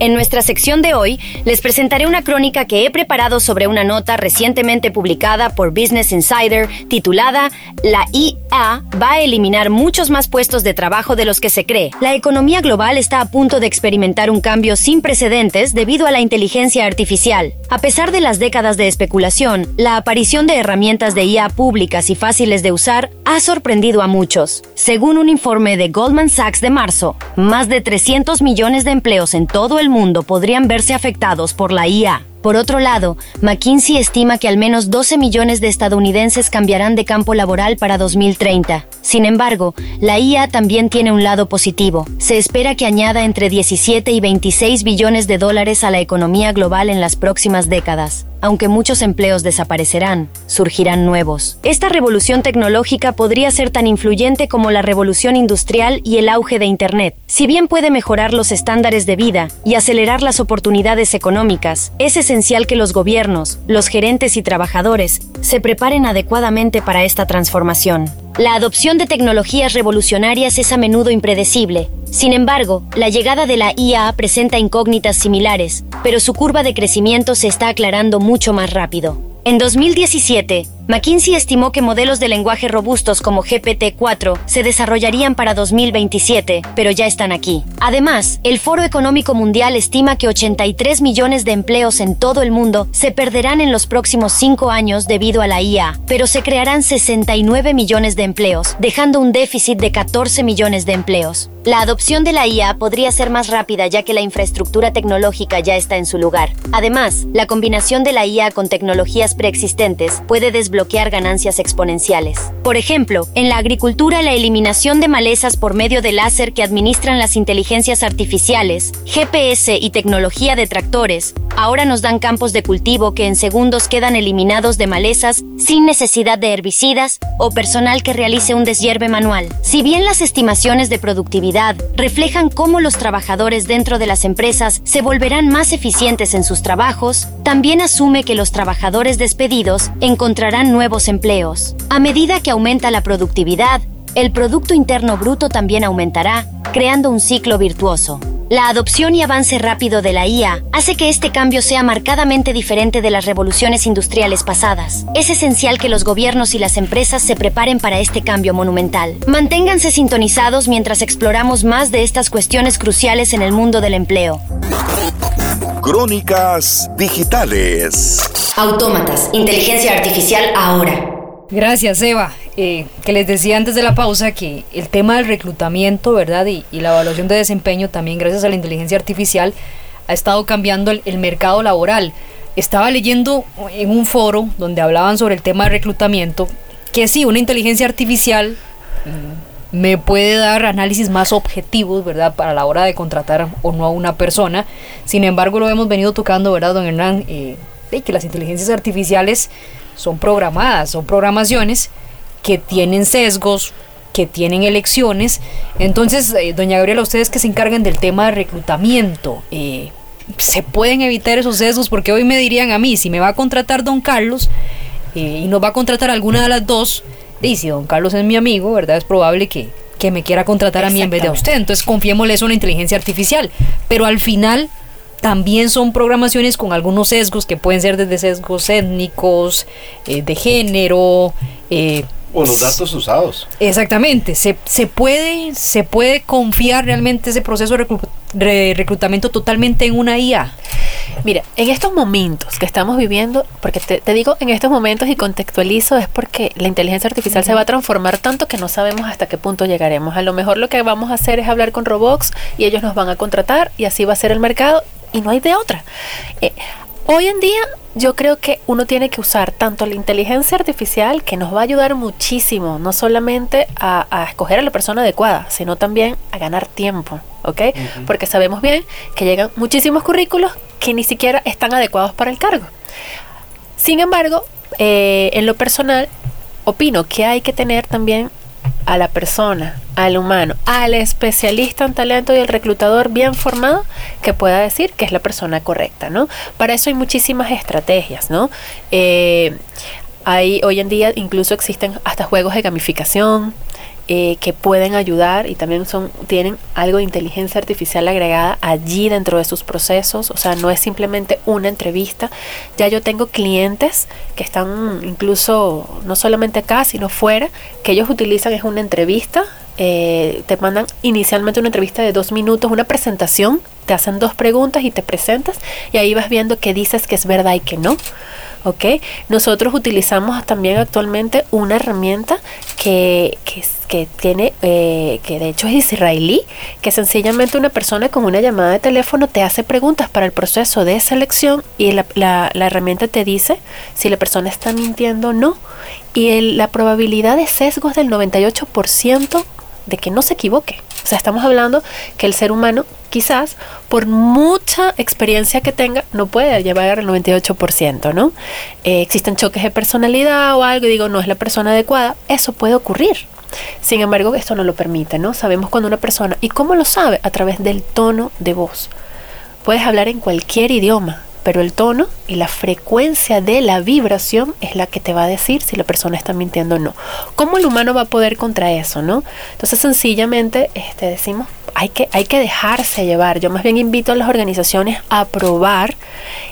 En nuestra sección de hoy les presentaré una crónica que he preparado sobre una nota recientemente publicada por Business Insider titulada La IA va a eliminar muchos más puestos de trabajo de los que se cree. La economía global está a punto de experimentar un cambio sin precedentes debido a la inteligencia artificial. A pesar de las décadas de especulación, la aparición de herramientas de IA públicas y fáciles de usar ha sorprendido a muchos. Según un informe de Goldman Sachs de marzo, más de 300 millones de empleos en todo el mundo podrían verse afectados por la IA. Por otro lado, McKinsey estima que al menos 12 millones de estadounidenses cambiarán de campo laboral para 2030. Sin embargo, la IA también tiene un lado positivo. Se espera que añada entre 17 y 26 billones de dólares a la economía global en las próximas décadas. Aunque muchos empleos desaparecerán, surgirán nuevos. Esta revolución tecnológica podría ser tan influyente como la revolución industrial y el auge de Internet. Si bien puede mejorar los estándares de vida y acelerar las oportunidades económicas, es esencial que los gobiernos, los gerentes y trabajadores se preparen adecuadamente para esta transformación. La de tecnologías revolucionarias es a menudo impredecible. Sin embargo, la llegada de la IA presenta incógnitas similares, pero su curva de crecimiento se está aclarando mucho más rápido. En 2017, McKinsey estimó que modelos de lenguaje robustos como GPT-4 se desarrollarían para 2027, pero ya están aquí. Además, el Foro Económico Mundial estima que 83 millones de empleos en todo el mundo se perderán en los próximos cinco años debido a la IA, pero se crearán 69 millones de empleos, dejando un déficit de 14 millones de empleos. La adopción de la IA podría ser más rápida ya que la infraestructura tecnológica ya está en su lugar. Además, la combinación de la IA con tecnologías preexistentes puede desbloquear desbloquear ganancias exponenciales. Por ejemplo, en la agricultura la eliminación de malezas por medio de láser que administran las inteligencias artificiales, GPS y tecnología de tractores, ahora nos dan campos de cultivo que en segundos quedan eliminados de malezas sin necesidad de herbicidas o personal que realice un deshierve manual. Si bien las estimaciones de productividad reflejan cómo los trabajadores dentro de las empresas se volverán más eficientes en sus trabajos, también asume que los trabajadores despedidos encontrarán nuevos empleos. A medida que aumenta la productividad, el Producto Interno Bruto también aumentará, creando un ciclo virtuoso. La adopción y avance rápido de la IA hace que este cambio sea marcadamente diferente de las revoluciones industriales pasadas. Es esencial que los gobiernos y las empresas se preparen para este cambio monumental. Manténganse sintonizados mientras exploramos más de estas cuestiones cruciales en el mundo del empleo. Crónicas digitales. Autómatas, inteligencia artificial ahora. Gracias, Eva. Eh, que les decía antes de la pausa que el tema del reclutamiento, ¿verdad? Y, la evaluación de desempeño también gracias a la inteligencia artificial ha estado cambiando el, mercado laboral. Estaba leyendo en un foro donde hablaban sobre el tema de reclutamiento que sí, una inteligencia artificial mm, me puede dar análisis más objetivos, ¿verdad? Para la hora de contratar o no a una persona. Sin embargo, lo hemos venido tocando, ¿verdad, don Hernán? Eh, que las inteligencias artificiales son programadas, son programaciones que tienen sesgos, que tienen elecciones. Entonces, eh, doña Gabriela, ustedes que se encargan del tema de reclutamiento, eh, ¿se pueden evitar esos sesgos? Porque hoy me dirían a mí, si me va a contratar don Carlos eh, y nos va a contratar alguna de las dos, y si don Carlos es mi amigo, ¿verdad? Es probable que, que me quiera contratar a mí en vez de a usted. Entonces, confiémosle eso a una inteligencia artificial. Pero al final también son programaciones con algunos sesgos que pueden ser desde sesgos étnicos, de género, eh, o los datos usados. Exactamente. Se, se, puede, se puede confiar realmente ese proceso de reclutamiento totalmente en una IA. Mira, en estos momentos que estamos viviendo, porque te, digo en estos momentos y contextualizo, es porque la inteligencia artificial se va a transformar tanto que no sabemos hasta qué punto llegaremos. A lo mejor lo que vamos a hacer es hablar con robots y ellos nos van a contratar y así va a ser el mercado y no hay de otra. Eh, Hoy en día yo creo que uno tiene que usar tanto la inteligencia artificial que nos va a ayudar muchísimo, no solamente a, escoger a la persona adecuada, sino también a ganar tiempo, ¿ok? Porque sabemos bien que llegan muchísimos currículos que ni siquiera están adecuados para el cargo. Sin embargo, eh, en lo personal, opino que hay que tener también a la persona, al humano, al especialista en talento y el reclutador bien formado que pueda decir que es la persona correcta, ¿no? Para eso hay muchísimas estrategias, ¿no? Eh, hay, hoy en día incluso existen hasta juegos de gamificación, eh, que pueden ayudar y también son tienen algo de inteligencia artificial agregada allí dentro de sus procesos, o sea, no es simplemente una entrevista. Ya yo tengo clientes que están incluso no solamente acá, sino fuera, que ellos utilizan es una entrevista, eh, te mandan inicialmente una entrevista de dos minutos, una presentación, te hacen dos preguntas y te presentas y ahí vas viendo que dices que es verdad y que no. ¿Ok? Nosotros utilizamos también actualmente una herramienta que, que, que tiene, eh, que de hecho es israelí, que sencillamente una persona con una llamada de teléfono te hace preguntas para el proceso de selección y la, la, la herramienta te dice si la persona está mintiendo o no. Y el, la probabilidad de sesgo es del 98% de que no se equivoque. O sea, estamos hablando que el ser humano quizás por mucha experiencia que tenga no puede llevar al 98%, ¿no? Eh, existen choques de personalidad o algo y digo, no es la persona adecuada, eso puede ocurrir. Sin embargo, esto no lo permite, ¿no? Sabemos cuando una persona, ¿y cómo lo sabe? A través del tono de voz. Puedes hablar en cualquier idioma, pero el tono y la frecuencia de la vibración es la que te va a decir si la persona está mintiendo o no. ¿Cómo el humano va a poder contra eso, no? Entonces sencillamente este, decimos, hay que, hay que dejarse llevar. Yo más bien invito a las organizaciones a probar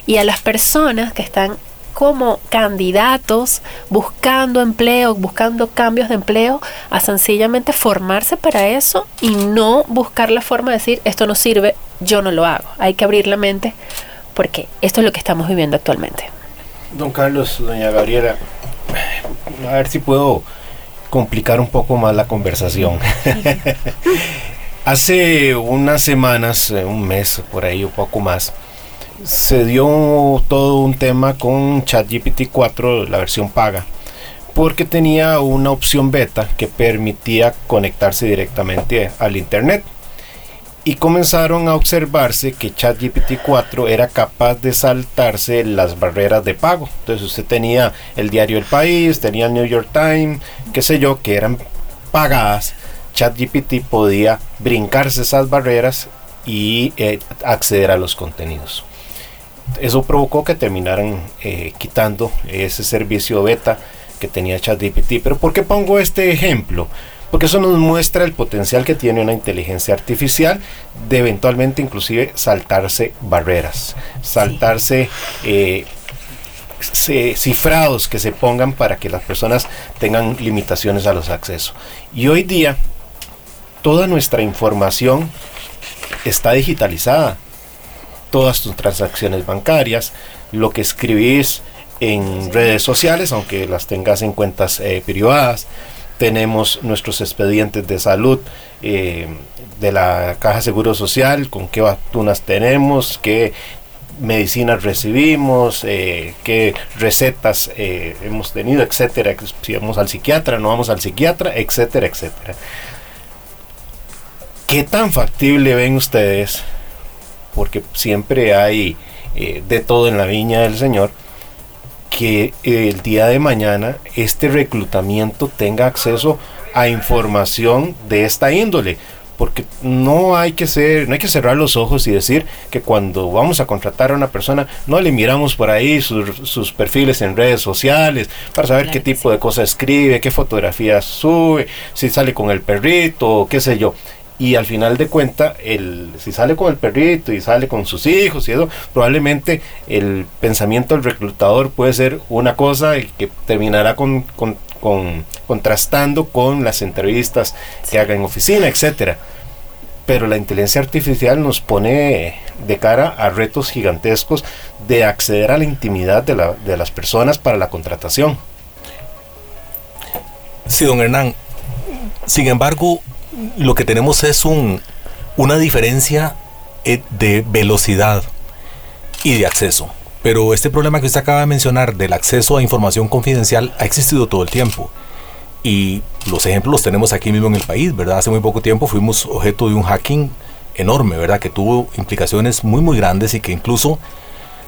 y a las personas que están como candidatos buscando empleo, buscando cambios de empleo, a sencillamente formarse para eso y no buscar la forma de decir esto no sirve, yo no lo hago. Hay que abrir la mente porque esto es lo que estamos viviendo actualmente. Don Carlos, doña Gabriela, a ver si puedo complicar un poco más la conversación. [laughs] Hace unas semanas, eh, un mes por ahí, un poco más, se dio todo un tema con ChatGPT 4, la versión paga, porque tenía una opción beta que permitía conectarse directamente al Internet. Y comenzaron a observarse que ChatGPT 4 era capaz de saltarse las barreras de pago. Entonces usted tenía el diario El País, tenía el New York Times, qué sé yo, que eran pagadas. ChatGPT podía brincarse esas barreras y eh, acceder a los contenidos. Eso provocó que terminaran eh, quitando ese servicio beta que tenía ChatGPT. Pero ¿por qué pongo este ejemplo? Porque eso nos muestra el potencial que tiene una inteligencia artificial de eventualmente inclusive saltarse barreras, saltarse eh, cifrados que se pongan para que las personas tengan limitaciones a los accesos. Y hoy día toda nuestra información está digitalizada. Todas tus transacciones bancarias, lo que escribís, en redes sociales, aunque las tengas en cuentas eh, privadas. Tenemos nuestros expedientes de salud eh, de la Caja Seguro Social, con qué vacunas tenemos, qué medicinas recibimos, eh, qué recetas hemos tenido, etcétera. Si vamos al psiquiatra, no vamos al psiquiatra, etcétera, etcétera. ¿Qué tan factible ven ustedes? Porque siempre hay de todo en la viña del Señor que el día de mañana este reclutamiento tenga acceso a información de esta índole porque no hay que ser, no hay que cerrar los ojos y decir que cuando vamos a contratar a una persona no le miramos por ahí sus, perfiles en redes sociales para saber qué tipo de cosas escribe, qué fotografías sube, si sale con el perrito, qué sé yo y al final de cuenta el si sale con el perrito y sale con sus hijos y eso probablemente el pensamiento del reclutador puede ser una cosa que terminará con, contrastando con las entrevistas que haga en oficina etcétera pero la inteligencia artificial nos pone de cara a retos gigantescos de acceder a la intimidad de, de las personas para la contratación. Sí, don Hernán. Sin embargo, lo que tenemos es un, una diferencia eh, de velocidad y de acceso. Pero este problema que usted acaba de mencionar del acceso a información confidencial ha existido todo el tiempo. Y los ejemplos los tenemos aquí mismo en el país, ¿verdad? Hace muy poco tiempo fuimos objeto de un hacking enorme, ¿verdad? Que tuvo implicaciones muy, muy grandes y que incluso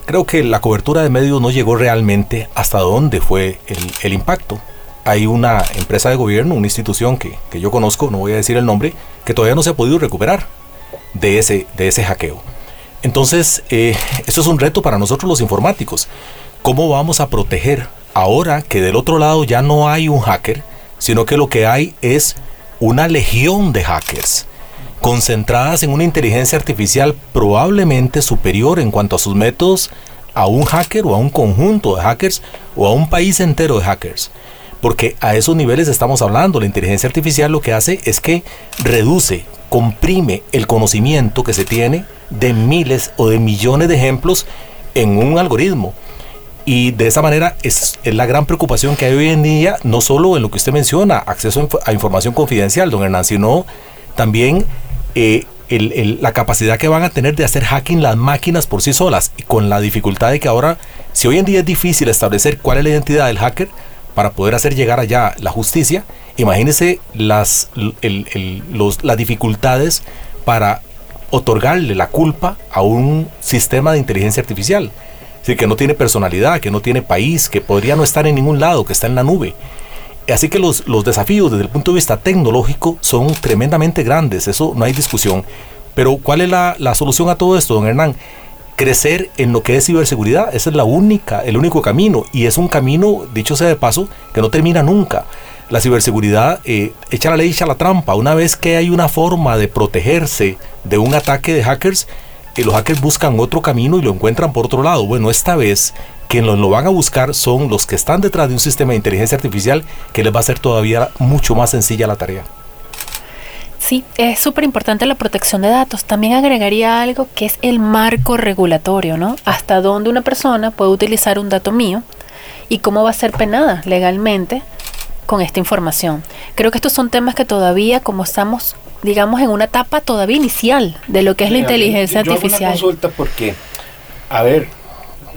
creo que la cobertura de medios no llegó realmente hasta dónde fue el, el impacto hay una empresa de gobierno, una institución que, yo conozco, no voy a decir el nombre, que todavía no se ha podido recuperar de ese, de ese hackeo. Entonces, eh, esto es un reto para nosotros los informáticos. ¿Cómo vamos a proteger ahora que del otro lado ya no hay un hacker, sino que lo que hay es una legión de hackers? concentradas en una inteligencia artificial probablemente superior en cuanto a sus métodos a un hacker o a un conjunto de hackers o a un país entero de hackers porque a esos niveles estamos hablando. La inteligencia artificial lo que hace es que reduce, comprime el conocimiento que se tiene de miles o de millones de ejemplos en un algoritmo. Y de esa manera es, la gran preocupación que hay hoy en día, no solo en lo que usted menciona, acceso a información confidencial, don Hernán, sino también eh, la capacidad que van a tener de hacer hacking las máquinas por sí solas, y con la dificultad de que ahora, si hoy en día es difícil establecer cuál es la identidad del hacker, para poder hacer llegar allá la justicia, imagínese las, las dificultades para otorgarle la culpa a un sistema de inteligencia artificial. Es decir, que no tiene personalidad, que no tiene país, que podría no estar en ningún lado, que está en la nube. Así que los, los desafíos desde el punto de vista tecnológico son tremendamente grandes, eso no hay discusión. Pero ¿cuál es la, la solución a todo esto, don Hernán? Crecer en lo que es ciberseguridad. Esa es la única, el único camino. Y es un camino, dicho sea de paso, que no termina nunca. La ciberseguridad eh, echa la ley, echa la trampa. Una vez que hay una forma de protegerse de un ataque de hackers, eh, los hackers buscan otro camino y lo encuentran por otro lado. Bueno, esta vez quienes lo van a buscar son los que están detrás de un sistema de inteligencia artificial que les va a hacer todavía mucho más sencilla la tarea. Sí, es súper importante la protección de datos. También agregaría algo que es el marco regulatorio, ¿no? Hasta dónde una persona puede utilizar un dato mío y cómo va a ser penada legalmente con esta información. Creo que estos son temas que todavía, como estamos, digamos, en una etapa todavía inicial de lo que es la inteligencia artificial. Yo porque, a ver,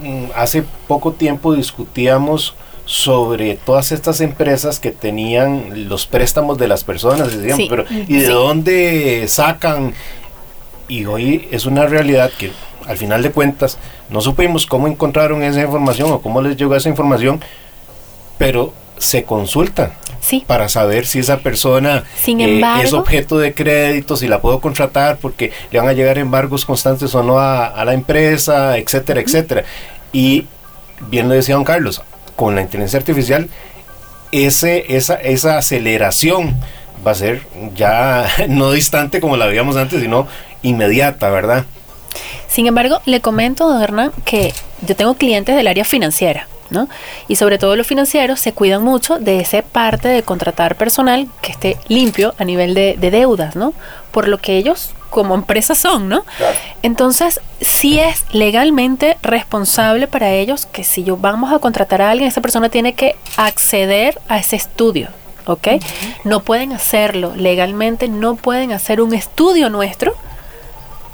mm, hace poco tiempo discutíamos sobre todas estas empresas que tenían los préstamos de las personas, decían, pero ¿y de dónde sacan? Y hoy es una realidad que al final de cuentas no supimos cómo encontraron esa información o cómo les llegó esa información, pero se consulta para saber si esa persona eh, es objeto de crédito, si la puedo contratar porque le van a llegar embargos constantes o no a, la empresa, etcétera, etcétera. Y bien lo decía don Carlos, con la inteligencia artificial, ese, esa, esa aceleración va a ser ya [laughs] no distante como la veíamos antes, sino inmediata, ¿verdad? Sin embargo, le comento, don Hernán, que yo tengo clientes del área financiera y sobre todo los financieros se cuidan mucho de esa parte de contratar personal que esté limpio a nivel de, deudas, ¿no? Por lo que ellos como empresa son, ¿no? Entonces, sí es legalmente responsable para ellos que si yo vamos a contratar a alguien, esa persona tiene que acceder a ese estudio, ¿ok? No pueden hacerlo legalmente, no pueden hacer un estudio nuestro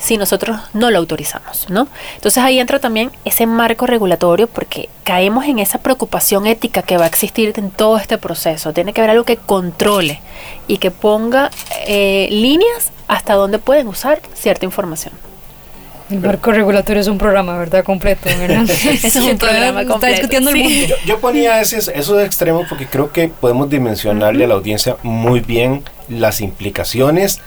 si nosotros no lo autorizamos, ¿no? Entonces ahí entra también ese marco regulatorio porque caemos en esa preocupación ética que va a existir en todo este proceso. Tiene que haber algo que controle y que ponga eh, líneas hasta donde pueden usar cierta información. El marco regulatorio es un programa, ¿verdad? Completo. [laughs] es un programa completo. Está discutiendo el mundo. Yo, ponía ese, esos extremos porque creo que podemos dimensionarle a la audiencia muy bien las implicaciones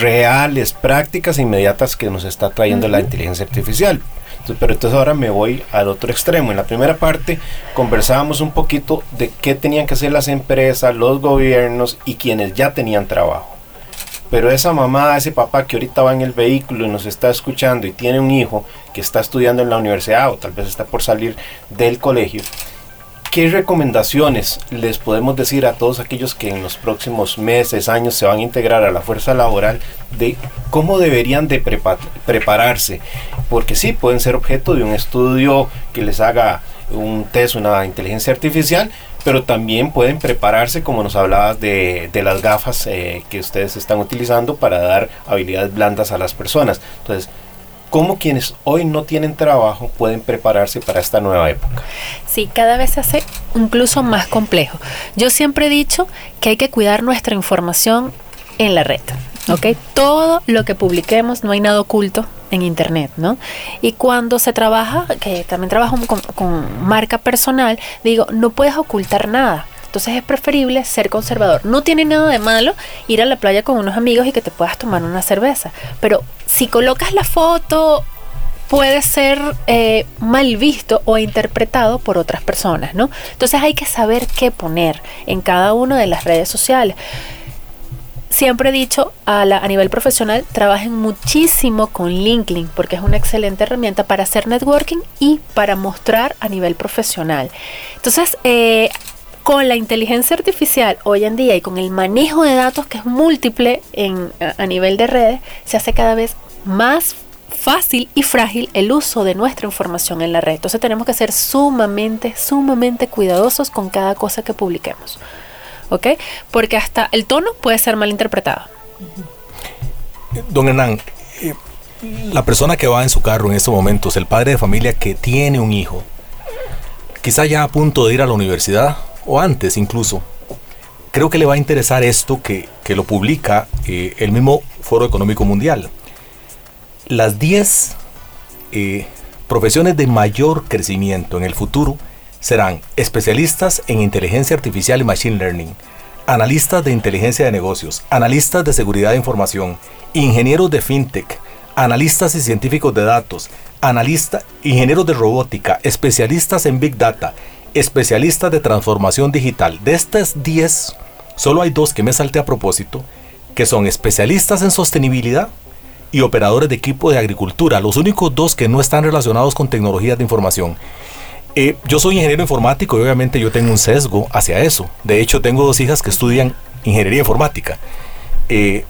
reales, prácticas inmediatas que nos está trayendo la inteligencia artificial. pero entonces ahora me voy al otro extremo. En la primera parte conversábamos un poquito de qué tenían que hacer las empresas, los gobiernos y quienes ya tenían trabajo. Pero esa mamá, ese papá que ahorita va en el vehículo y nos está escuchando y tiene un hijo que está estudiando en la universidad o tal vez está por salir del colegio, ¿Qué recomendaciones les podemos decir a todos aquellos que en los próximos meses, años se van a integrar a la fuerza laboral de cómo deberían de prepararse? Porque sí, pueden ser objeto de un estudio que les haga un test, una inteligencia artificial, pero también pueden prepararse, como nos hablabas, de, las gafas eh, que ustedes están utilizando para dar habilidades blandas a las personas. Entonces, cómo quienes hoy no tienen trabajo pueden prepararse para esta nueva época. Sí, cada vez se hace incluso más complejo. Yo siempre he dicho que hay que cuidar nuestra información en la red. ¿ok? Todo lo que publiquemos, no hay nada oculto en internet, ¿no? Y cuando se trabaja, que también trabajo con, con marca personal, digo, no puedes ocultar nada. Entonces es preferible ser conservador. No tiene nada de malo ir a la playa con unos amigos y que te puedas tomar una cerveza. Pero si colocas la foto puede ser eh, mal visto o interpretado por otras personas, ¿no? Entonces hay que saber qué poner en cada una de las redes sociales. Siempre he dicho a, nivel profesional, trabajen muchísimo con LinkedIn porque es una excelente herramienta para hacer networking y para mostrar a nivel profesional. Entonces, eh, con la inteligencia artificial hoy en día y con el manejo de datos que es múltiple en, a, nivel de redes, se hace cada vez más fácil y frágil el uso de nuestra información en la red. Entonces tenemos que ser sumamente, sumamente cuidadosos con cada cosa que publiquemos. ¿Ok? Porque hasta el tono puede ser mal interpretado. Don Hernán, eh, la persona que va en su carro en estos momentos, el padre de familia que tiene un hijo, quizá ya a punto de ir a la universidad, o antes incluso, creo que le va a interesar esto que, lo publica eh, el mismo Foro Económico Mundial. Las 10 eh, profesiones de mayor crecimiento en el futuro serán especialistas en inteligencia artificial y machine learning, analistas de inteligencia de negocios, analistas de seguridad de información, ingenieros de fintech, analistas y científicos de datos, analistas, ingenieros de robótica, especialistas en big data, especialistas de transformación digital. De estas 10, solo hay dos que me salte a propósito, que son especialistas en sostenibilidad y operadores de equipo de agricultura, los únicos dos que no están relacionados con tecnologías de información. Eh, yo soy ingeniero informático y obviamente yo tengo un sesgo hacia eso. De hecho, tengo dos hijas que estudian ingeniería informática. Eh,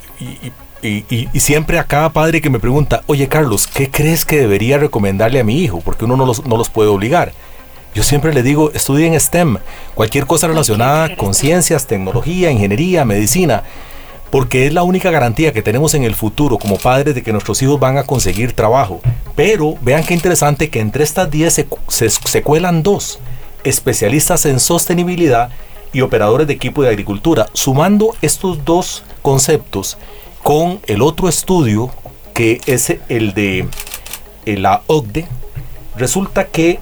y, siempre a cada padre que me pregunta, oye Carlos, ¿qué crees que debería recomendarle a mi hijo? Porque uno no los, no los puede obligar. Yo siempre le digo, estudien STEM, cualquier cosa relacionada con ciencias, tecnología, ingeniería, medicina, porque es la única garantía que tenemos en el futuro como padres de que nuestros hijos van a conseguir trabajo. Pero vean qué interesante que entre estas 10 se, se, cuelan dos especialistas en sostenibilidad y operadores de equipo de agricultura. Sumando estos dos conceptos con el otro estudio, que es el de eh, la OCDE, resulta que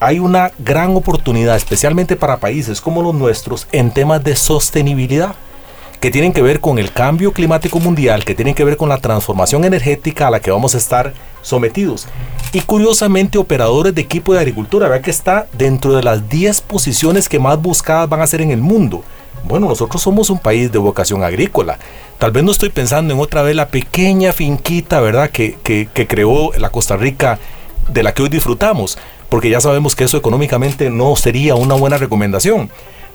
hay una gran oportunidad, especialmente para países como los nuestros, en temas de sostenibilidad que tienen que ver con el cambio climático mundial, que tienen que ver con la transformación energética a la que vamos a estar sometidos. Y curiosamente, operadores de equipo de agricultura, vea que está dentro de las 10 posiciones que más buscadas van a ser en el mundo. Bueno, nosotros somos un país de vocación agrícola. Tal vez no estoy pensando en otra vez la pequeña finquita, ¿verdad?, que, que, que creó la Costa Rica de la que hoy disfrutamos, porque ya sabemos que eso económicamente no sería una buena recomendación.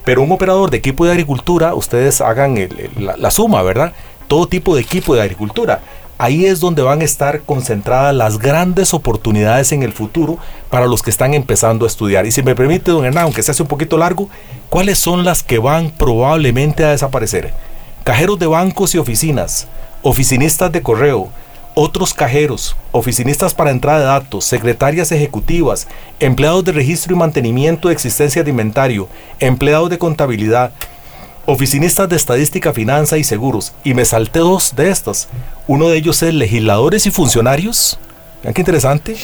Pero un operador de equipo de agricultura, ustedes hagan la, suma, ¿verdad? Todo tipo de equipo de agricultura. Ahí es donde van a estar concentradas las grandes oportunidades en el futuro para los que están empezando a estudiar. Y si me permite, don Hernán, aunque se hace un poquito largo, ¿cuáles son las que van probablemente a desaparecer? Cajeros de bancos y oficinas, oficinistas de correo, otros cajeros, oficinistas para entrada de datos, secretarias ejecutivas, empleados de registro y mantenimiento de existencia de inventario, empleados de contabilidad, oficinistas de estadística, finanza y seguros. Y me salté dos de estas. Uno de ellos es legisladores y funcionarios. Vean qué interesante.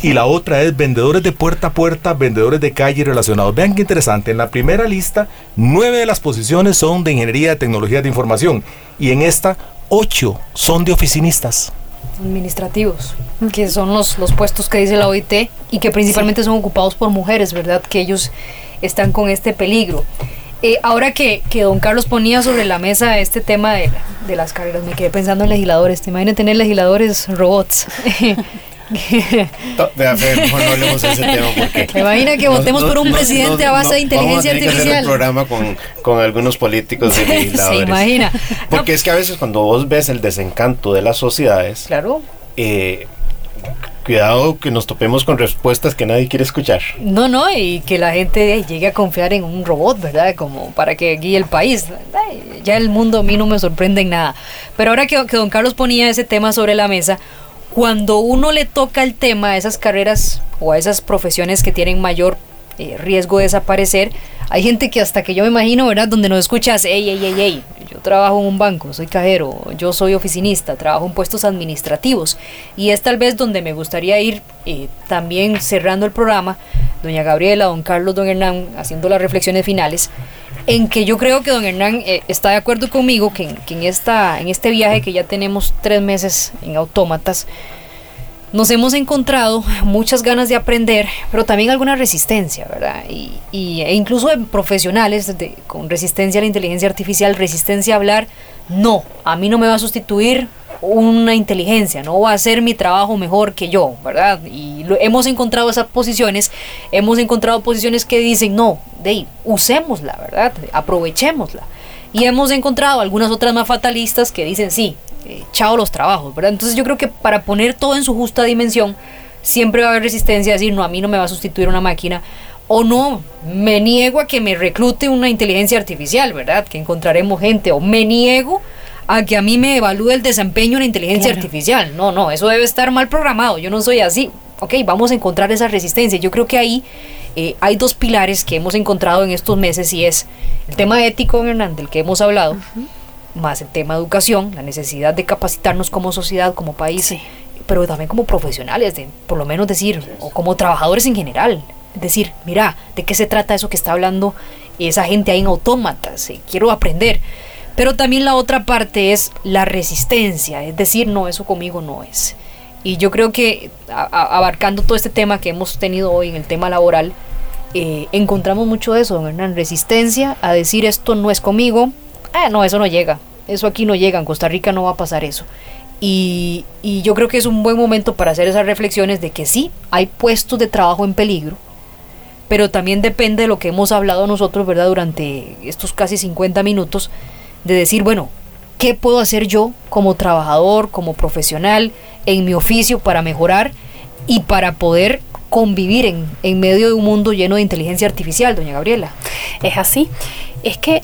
Y la otra es vendedores de puerta a puerta, vendedores de calle relacionados. Vean qué interesante. En la primera lista, nueve de las posiciones son de ingeniería de tecnologías de información. Y en esta, ocho son de oficinistas administrativos, que son los, los puestos que dice la OIT y que principalmente son ocupados por mujeres, ¿verdad? Que ellos están con este peligro. Eh, ahora que, que, don Carlos ponía sobre la mesa este tema de, de las carreras, me quedé pensando en legisladores. ¿Te imaginas tener legisladores robots? [laughs] Mejor no hablemos de ese tema porque. ¿Te imagina que votemos por un presidente a base de inteligencia vamos a artificial? Que hacer un programa con, con algunos políticos y [laughs] legisladores. Se imagina. Porque es que a veces cuando vos ves el desencanto de las sociedades. Claro. Eh, cuidado que nos topemos con respuestas que nadie quiere escuchar. No, no, y que la gente llegue a confiar en un robot, ¿verdad? Como para que guíe el país. Ya el mundo a mí no me sorprende en nada. Pero ahora que, que don Carlos ponía ese tema sobre la mesa, cuando uno le toca el tema a esas carreras o a esas profesiones que tienen mayor eh, riesgo de desaparecer, hay gente que hasta que yo me imagino, ¿verdad? Donde nos escuchas, ey, ey, ey, ey, yo trabajo en un banco, soy cajero, yo soy oficinista, trabajo en puestos administrativos. Y es tal vez donde me gustaría ir eh, también cerrando el programa, doña Gabriela, don Carlos, don Hernán, haciendo las reflexiones finales en que yo creo que don Hernán eh, está de acuerdo conmigo que, en, esta, en este viaje que ya tenemos tres meses en autómatas, nos hemos encontrado muchas ganas de aprender, pero también alguna resistencia, ¿verdad? Y, e incluso de profesionales con resistencia a la inteligencia artificial, resistencia a hablar, no, a mí no me va a sustituir una inteligencia, no va a hacer mi trabajo mejor que yo, ¿verdad? Y hemos encontrado esas posiciones, hemos encontrado posiciones que dicen, no, de ahí, usémosla, ¿verdad? Aprovechémosla. Y hemos encontrado algunas otras más fatalistas que dicen, sí, eh, chao los trabajos, ¿verdad? Entonces yo creo que para poner todo en su justa dimensión, siempre va a haber resistencia a decir, no, a mí no me va a sustituir una máquina, o no, me niego a que me reclute una inteligencia artificial, ¿verdad? Que encontraremos gente, o me niego a que a mí me evalúe el desempeño en la inteligencia artificial. No, no, eso debe estar mal programado. Yo no soy así. Ok, vamos a encontrar esa resistencia. Yo creo que ahí eh, hay dos pilares que hemos encontrado en estos meses y es el tema ético, Hernán, del que hemos hablado, más el tema educación, la necesidad de capacitarnos como sociedad, como país, pero también como profesionales, de, por lo menos decir, o como trabajadores en general. Decir, mira, ¿de qué se trata eso que está hablando esa gente ahí en autómatas? quiero aprender. Pero también la otra parte es la resistencia, es decir, no, eso conmigo no es. Y yo creo que abarcando todo este tema que hemos tenido hoy en el tema laboral, eh, encontramos mucho de eso, don Hernán, resistencia a decir esto no es conmigo, ah, no, eso no llega, eso aquí no llega, en Costa Rica no va a pasar eso. Y, y yo creo que es un buen momento para hacer esas reflexiones de que sí, hay puestos de trabajo en peligro, pero también depende de lo que hemos hablado nosotros, ¿verdad? Durante estos casi 50 minutos, de decir, bueno, ¿qué puedo hacer yo como trabajador, como profesional, en mi oficio para mejorar y para poder convivir en, en medio de un mundo lleno de inteligencia artificial, doña Gabriela? Es así. Es que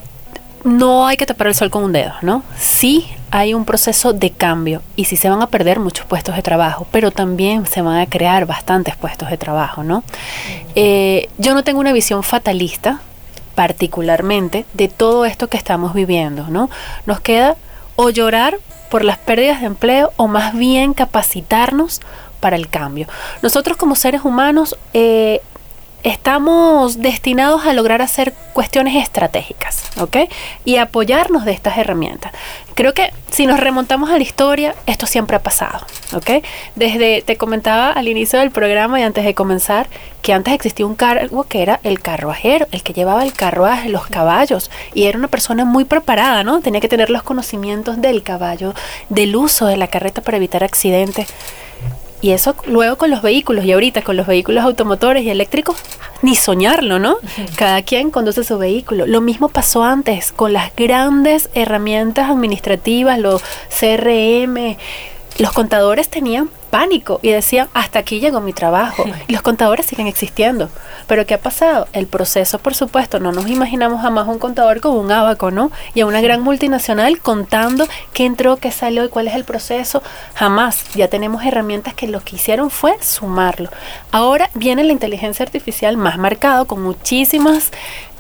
no hay que tapar el sol con un dedo, ¿no? Sí hay un proceso de cambio y sí se van a perder muchos puestos de trabajo, pero también se van a crear bastantes puestos de trabajo, ¿no? Eh, yo no tengo una visión fatalista, particularmente, de todo esto que estamos viviendo, ¿no? Nos queda o llorar por las pérdidas de empleo o más bien capacitarnos para el cambio. Nosotros como seres humanos eh, estamos destinados a lograr hacer cuestiones estratégicas, ¿ok? Y apoyarnos de estas herramientas. Creo que si nos remontamos a la historia, esto siempre ha pasado, ¿ok? Desde, te comentaba al inicio del programa y antes de comenzar, que antes existía un cargo que era el carruajero, el que llevaba el carruaje, los caballos, y era una persona muy preparada, ¿no? Tenía que tener los conocimientos del caballo, del uso de la carreta para evitar accidentes. Y eso luego con los vehículos y ahorita con los vehículos automotores y eléctricos, ni soñarlo, ¿no? Cada quien conduce su vehículo. Lo mismo pasó antes con las grandes herramientas administrativas, los CRM. Los contadores tenían pánico y decían, hasta aquí llegó mi trabajo. [laughs] Y los contadores siguen existiendo. Pero ¿qué ha pasado? El proceso, por supuesto, no nos imaginamos jamás un contador como un abaco, ¿no? Y a una gran multinacional contando qué entró, qué salió y cuál es el proceso. Jamás. Ya tenemos herramientas que lo que hicieron fue sumarlo. Ahora viene la inteligencia artificial más marcado, con muchísimas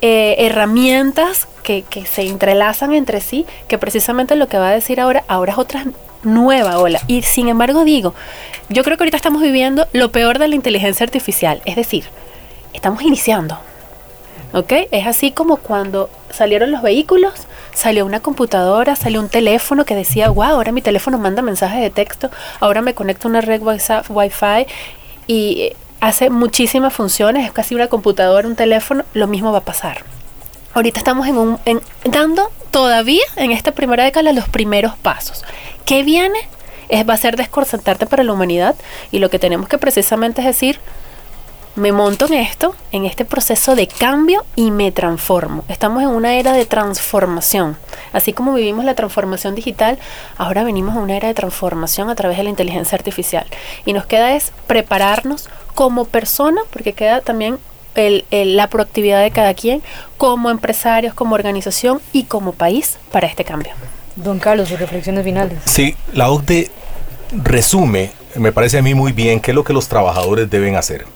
eh, herramientas que, que se entrelazan entre sí, que precisamente lo que va a decir ahora, ahora es otra nueva ola. Y sin embargo digo, yo creo que ahorita estamos viviendo lo peor de la inteligencia artificial, es decir, estamos iniciando. ¿Ok? Es así como cuando salieron los vehículos, salió una computadora, salió un teléfono que decía, wow, ahora mi teléfono manda mensajes de texto, ahora me conecto a una red Wi-Fi y hace muchísimas funciones, es casi una computadora, un teléfono, lo mismo va a pasar. Ahorita estamos en un, dando todavía en esta primera década los primeros pasos. ¿Qué viene? Es, va a ser desconcertante para la humanidad y lo que tenemos que precisamente es decir, me monto en esto, en este proceso de cambio y me transformo. Estamos en una era de transformación. Así como vivimos la transformación digital, ahora venimos a una era de transformación a través de la inteligencia artificial. Y nos queda es prepararnos como persona, porque queda también la proactividad de cada quien, como empresarios, como organización y como país para este cambio. Don Carlos, sus reflexiones finales. Sí, la OCDE resume, me parece a mí muy bien, qué es lo que los trabajadores deben hacer.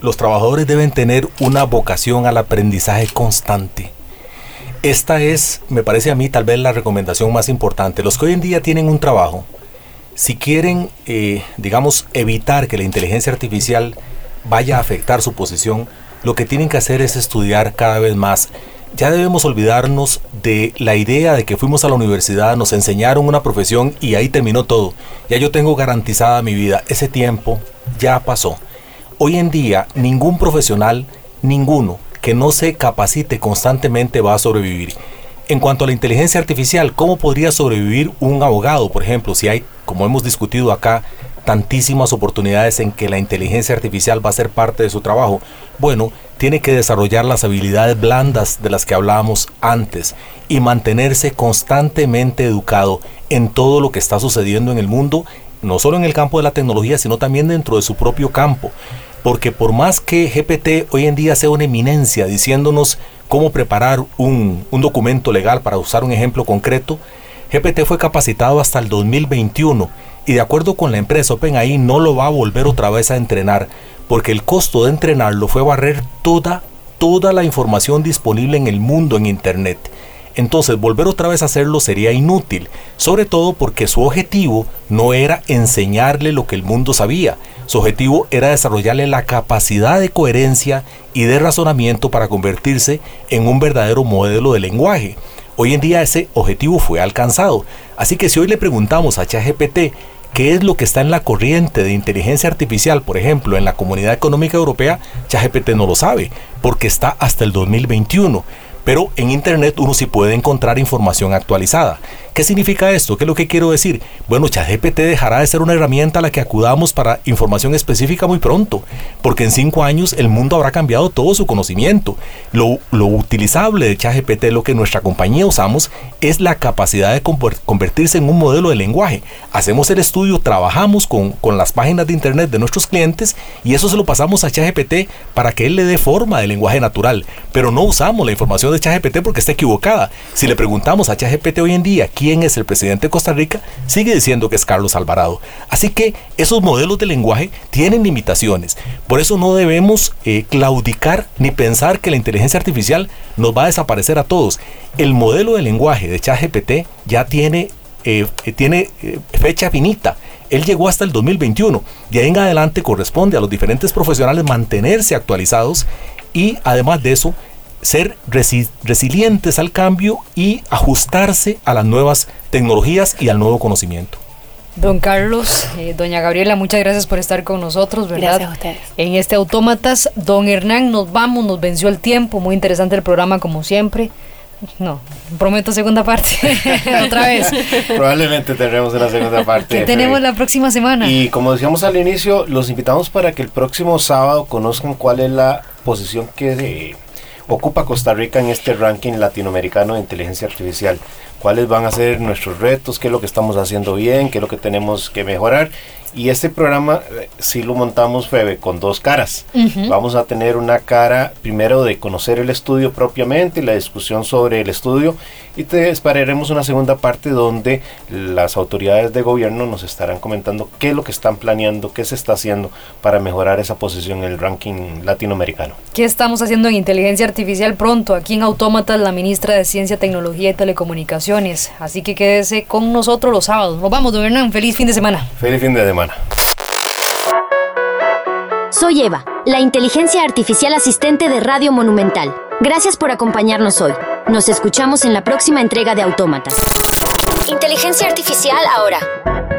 Los trabajadores deben tener una vocación al aprendizaje constante. Esta es, me parece a mí, tal vez la recomendación más importante. Los que hoy en día tienen un trabajo, si quieren, eh, digamos, evitar que la inteligencia artificial vaya a afectar su posición, lo que tienen que hacer es estudiar cada vez más ya debemos olvidarnos de la idea de que fuimos a la universidad, nos enseñaron una profesión y ahí terminó todo. Ya yo tengo garantizada mi vida. Ese tiempo ya pasó. Hoy en día ningún profesional, ninguno, que no se capacite constantemente va a sobrevivir. En cuanto a la inteligencia artificial, ¿cómo podría sobrevivir un abogado, por ejemplo, si hay, como hemos discutido acá, tantísimas oportunidades en que la inteligencia artificial va a ser parte de su trabajo? Bueno, tiene que desarrollar las habilidades blandas de las que hablábamos antes y mantenerse constantemente educado en todo lo que está sucediendo en el mundo, no solo en el campo de la tecnología, sino también dentro de su propio campo. Porque por más que GPT hoy en día sea una eminencia diciéndonos cómo preparar un, un documento legal, para usar un ejemplo concreto, GPT fue capacitado hasta el 2021 y de acuerdo con la empresa OpenAI no lo va a volver otra vez a entrenar porque el costo de entrenarlo fue barrer toda, toda la información disponible en el mundo en Internet. Entonces volver otra vez a hacerlo sería inútil, sobre todo porque su objetivo no era enseñarle lo que el mundo sabía, su objetivo era desarrollarle la capacidad de coherencia y de razonamiento para convertirse en un verdadero modelo de lenguaje. Hoy en día ese objetivo fue alcanzado, así que si hoy le preguntamos a ChatGPT qué es lo que está en la corriente de inteligencia artificial, por ejemplo, en la Comunidad Económica Europea, ChatGPT no lo sabe, porque está hasta el 2021. Pero en Internet uno sí puede encontrar información actualizada. ¿Qué significa esto? ¿Qué es lo que quiero decir? Bueno, ChatGPT dejará de ser una herramienta a la que acudamos para información específica muy pronto, porque en cinco años el mundo habrá cambiado todo su conocimiento. Lo, utilizable de ChatGPT, lo que nuestra compañía usamos, es la capacidad de convertirse en un modelo de lenguaje. Hacemos el estudio, trabajamos con, con las páginas de Internet de nuestros clientes y eso se lo pasamos a ChatGPT para que él le dé forma de lenguaje natural, pero no usamos la información de ChatGPT porque está equivocada. Si le preguntamos a ChatGPT hoy en día quién es el presidente de Costa Rica, sigue diciendo que es Carlos Alvarado. Así que esos modelos de lenguaje tienen limitaciones. Por eso no debemos eh, claudicar ni pensar que la inteligencia artificial nos va a desaparecer a todos. El modelo de lenguaje de ChatGPT ya tiene, eh, tiene eh, fecha finita. Él llegó hasta el 2021. De ahí en adelante corresponde a los diferentes profesionales mantenerse actualizados y además de eso, ser resilientes al cambio y ajustarse a las nuevas tecnologías y al nuevo conocimiento. Don Carlos, eh, doña Gabriela, muchas gracias por estar con nosotros, ¿verdad? Gracias a ustedes. En este Autómatas, don Hernán, nos vamos, nos venció el tiempo, muy interesante el programa como siempre. No, prometo segunda parte. [laughs] Otra vez. Probablemente tendremos una segunda parte. ¿Qué tenemos la próxima semana? Y como decíamos al inicio, los invitamos para que el próximo sábado conozcan cuál es la posición que eh, ocupa Costa Rica en este ranking latinoamericano de inteligencia artificial. Cuáles van a ser nuestros retos, qué es lo que estamos haciendo bien, qué es lo que tenemos que mejorar y este programa eh, sí lo montamos, Febe, con dos caras. Vamos a tener una cara primero de conocer el estudio propiamente, la discusión sobre el estudio, y te esperaremos una segunda parte donde las autoridades de gobierno nos estarán comentando qué es lo que están planeando, qué se está haciendo para mejorar esa posición en el ranking latinoamericano. ¿Qué estamos haciendo en inteligencia artificial pronto? Aquí en Autómatas, la ministra de Ciencia, Tecnología y Telecomunicaciones. Así que quédese con nosotros los sábados. Nos vamos, don Hernán. Feliz fin de semana. Feliz fin de semana. Soy Eva, la inteligencia artificial asistente de Radio Monumental. Gracias por acompañarnos hoy. Nos escuchamos en la próxima entrega de Autómatas. Inteligencia artificial ahora.